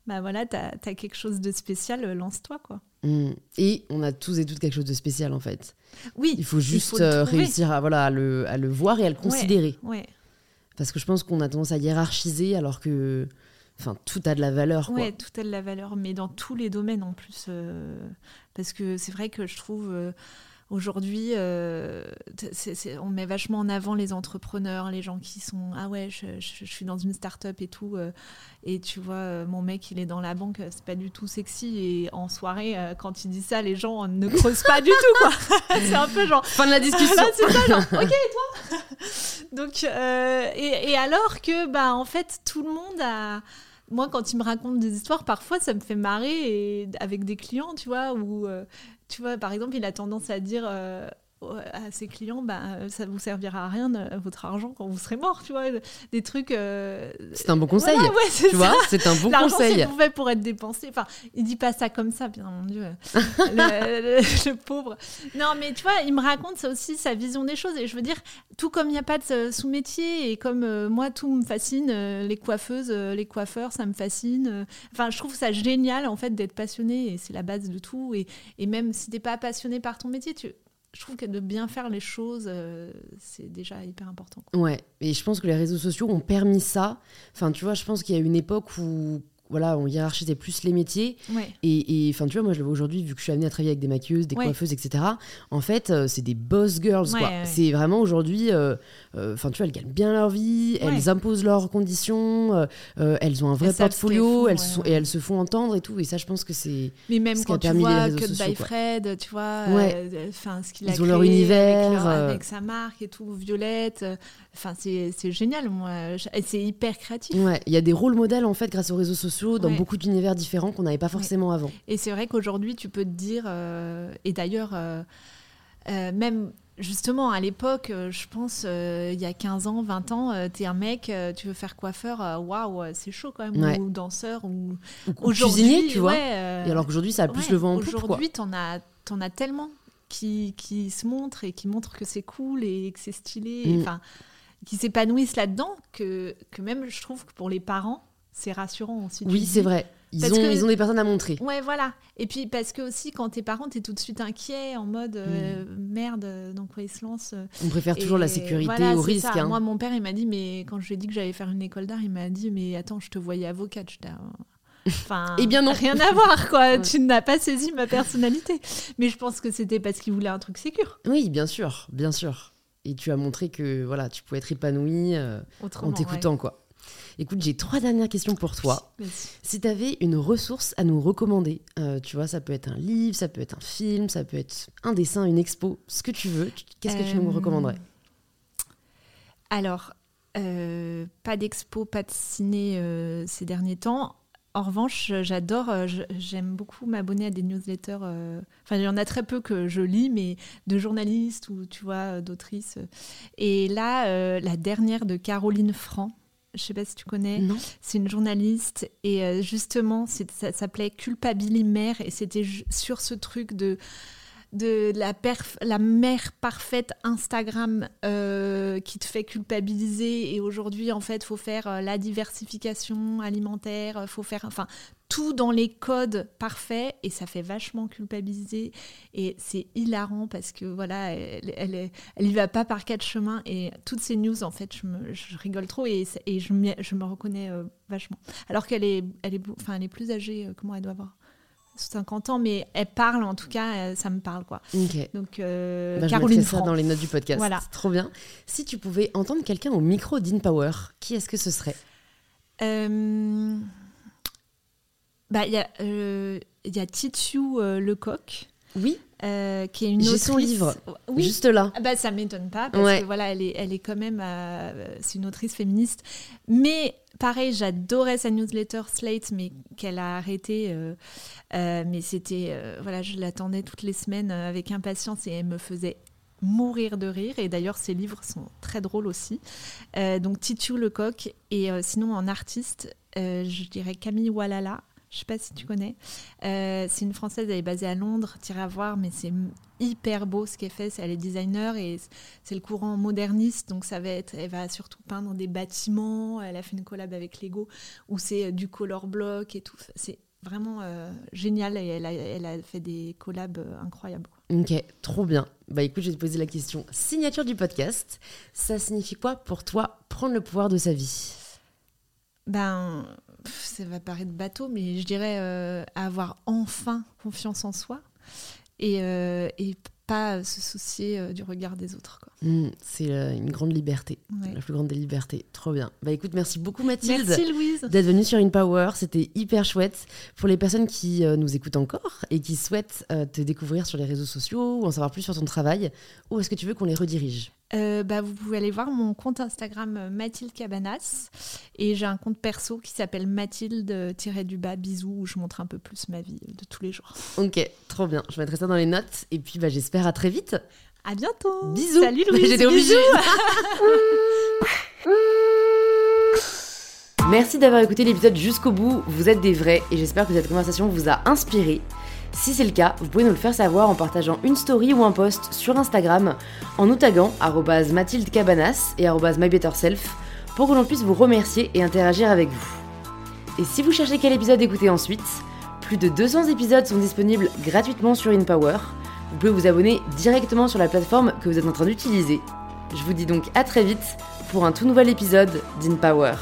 Bah voilà, t'as, as quelque chose de spécial, euh, lance-toi quoi.
Mm. Et on a tous et toutes quelque chose de spécial, en fait.
Oui,
Il faut juste euh, réussir à, voilà, à, le, à le voir et à le considérer.
ouais.
Parce que je pense qu'on a tendance à hiérarchiser alors que enfin, tout a de la valeur. Quoi.
Ouais, tout a de la valeur, mais dans tous les domaines en plus. euh, parce que c'est vrai que je trouve euh, aujourd'hui, euh, on met vachement en avant les entrepreneurs, les gens qui sont Ah ouais, je, je- je suis dans une start-up et tout. euh, et tu vois, euh, mon mec, il est dans la banque, c'est pas du tout sexy. Et en soirée, quand il dit ça, les gens ne creusent pas du tout, quoi. c'est un peu genre.
Fin de la discussion.
C'est ça, genre, ok, et toi? Donc, euh, et, et alors que, bah, en fait, tout le monde a, moi, quand ils me racontent des histoires, parfois, ça me fait marrer et avec des clients, tu vois, où, euh, tu vois, par exemple, il a tendance à dire euh, à ses clients, bah, ça vous servira à rien votre argent quand vous serez mort, tu vois, des trucs. Euh,
c'est un bon conseil. tu vois, c'est un bon conseil.
L'argent c'est pour être dépensé. Enfin, il dit pas ça comme ça, bien mon Dieu, le, pauvre. Non, mais tu vois, il me raconte ça aussi sa vision des choses et je veux dire, tout comme il n'y a pas de sous-métier et comme euh, moi tout me fascine, euh, les coiffeuses, les coiffeurs, ça me fascine. Enfin, je trouve ça génial en fait d'être passionné et c'est la base de tout. Et, et même si t'es pas passionné par ton métier, tu je trouve que de bien faire les choses, euh, c'est déjà hyper important.
Ouais, et je pense que les réseaux sociaux ont permis ça. Enfin, tu vois, je pense qu'il y a une époque où voilà, on hiérarchisait plus les métiers. Et enfin, tu vois, moi, je le vois aujourd'hui, vu que je suis amenée à travailler avec des maquilleuses, des coiffeuses, etc. En fait, euh, c'est des boss girls, quoi. C'est vraiment aujourd'hui, euh, euh, enfin, tu vois, elles gagnent bien leur vie, elles imposent leurs conditions, elles ont un vrai portfolio, elles, sont, et elles se font entendre et tout. Et ça, je pense que c'est.
Mais même ce quand tu vois que by Fred, tu vois, enfin, ce qu'il a
Ils ont leur univers.
Avec, sa marque et tout, Violette. Enfin, c'est génial, moi. C'est hyper créatif.
Ouais, il y a des rôles modèles, en fait, grâce aux réseaux sociaux dans beaucoup d'univers différents qu'on n'avait pas forcément avant.
Et c'est vrai qu'aujourd'hui, tu peux te dire, euh, et d'ailleurs, euh, euh, même justement à l'époque, je pense, il y a 15 ans, 20 ans, tu es un mec, tu veux faire coiffeur, waouh, c'est chaud quand même, ou danseur, ou,
ou cuisinier, tu vois. et alors qu'aujourd'hui, ça a plus le vent en
poupe. Aujourd'hui, tu en as, en as tellement qui, qui se montrent et qui montrent que c'est cool et que c'est stylé. Mm. Enfin. Qui s'épanouissent là-dedans, que, que même je trouve que pour les parents, c'est rassurant aussi.
Oui, c'est vrai. Ils ont, ils ont des personnes à montrer.
Ouais, voilà. Et puis parce que aussi, quand t'es parent, t'es tout de suite inquiet, en mode euh, mm. merde, dans quoi il se lance.
On préfère toujours la sécurité au risque. Hein.
Moi, mon père, il m'a dit, mais quand je lui ai dit que j'allais faire une école d'art, il m'a dit, mais attends, je te voyais avocate. Je ah,
Enfin, eh bien non.
Rien à voir, quoi. Tu n'as pas saisi ma personnalité. Mais je pense que c'était parce qu'il voulait un truc sécur.
Oui, bien sûr, bien sûr. Et tu as montré que voilà, tu pouvais être épanoui euh, en t'écoutant, quoi. Écoute, j'ai trois dernières questions pour toi. Si tu avais une ressource à nous recommander, euh, tu vois, ça peut être un livre, ça peut être un film, ça peut être un dessin, une expo, ce que tu veux, qu'est-ce que tu nous euh, recommanderais?
Alors, pas d'expo, pas de ciné ces derniers temps. En revanche, j'adore, j'aime beaucoup m'abonner à des newsletters. Enfin, il y en a très peu que je lis, mais de journalistes ou tu vois, d'autrices. Et là, la dernière de Caroline Franc, je sais pas si tu connais. C'est une journaliste et euh, justement, ça s'appelait Culpabilimère et c'était sur ce truc de de la, mère parfaite Instagram euh, qui te fait culpabiliser et aujourd'hui en fait faut faire euh, la diversification alimentaire faut faire enfin tout dans les codes parfaits et ça fait vachement culpabiliser et c'est hilarant parce que voilà elle, elle, elle, y va pas par quatre chemins et toutes ces news en fait je, rigole trop et, et je, je, me reconnais euh, vachement. Alors qu'elle est elle est elle est plus âgée comment elle doit avoir 50 ans, mais elle parle en tout cas, euh, ça me parle quoi. Donc euh,
bah, Caroline je ça dans les notes du podcast. Voilà. Trop bien. Si tu pouvais entendre quelqu'un au micro d'InPower, qui est-ce que ce serait?
Euh... Bah il y a euh, il y a Titu Lecoq.
Oui.
Euh, qui est une
J'ai son livre, oui. juste là.
Ah bah, ça m'étonne pas, parce que voilà, elle est, elle est quand même. Euh, c'est une autrice féministe. Mais pareil, j'adorais sa newsletter Slate, mais qu'elle a arrêté. Euh, mais c'était. voilà, je l'attendais toutes les semaines avec impatience et elle me faisait mourir de rire. Et d'ailleurs, ses livres sont très drôles aussi. donc, Titu Lecoq. Et sinon, en artiste, je dirais Camille Walala. Je sais pas si tu connais. Euh, c'est une française, elle est basée à Londres. T'iras à voir, mais c'est hyper beau ce qu'elle fait. Elle est designer et c'est le courant moderniste, donc ça va être. Elle va surtout peindre des bâtiments. Elle a fait une collab avec Lego où c'est euh, du color block et tout. C'est vraiment euh, génial et elle a, elle a, fait des collabs incroyables.
Ok, trop bien. Bah écoute, je vais te poser la question. Signature du podcast, ça signifie quoi pour toi prendre le pouvoir de sa vie?
Ben ça va paraître bateau, mais je dirais euh, avoir enfin confiance en soi et, euh, et pas se soucier euh, du regard des autres.
Mmh, c'est une grande liberté, la plus grande des libertés. Trop bien. Bah écoute, merci beaucoup Mathilde d'être venue sur InPower. C'était hyper chouette. Pour les personnes qui nous écoutent encore et qui souhaitent te découvrir sur les réseaux sociaux ou en savoir plus sur ton travail, où est-ce que tu veux qu'on les redirige?
Euh, bah, Vous pouvez aller voir mon compte Instagram euh, Mathilde Cabanas. Et j'ai un compte perso qui s'appelle Mathilde-du-bas bisous où je montre un peu plus ma vie de tous les jours.
Ok, trop bien. Je mettrai ça dans les notes. Et puis bah, j'espère à très vite.
À bientôt.
Bisous.
Salut Louise.
J'étais obligée. Merci d'avoir écouté l'épisode jusqu'au bout. Vous êtes des vrais et j'espère que cette conversation vous a inspiré. Si c'est le cas, vous pouvez nous le faire savoir en partageant une story ou un post sur Instagram en nous taguant Mathilde Cabanas et mybetterself pour que l'on puisse vous remercier et interagir avec vous. Et si vous cherchez quel épisode écouter ensuite, plus de 200 épisodes sont disponibles gratuitement sur InPower. Vous pouvez vous abonner directement sur la plateforme que vous êtes en train d'utiliser. Je vous dis donc à très vite pour un tout nouvel épisode d'InPower.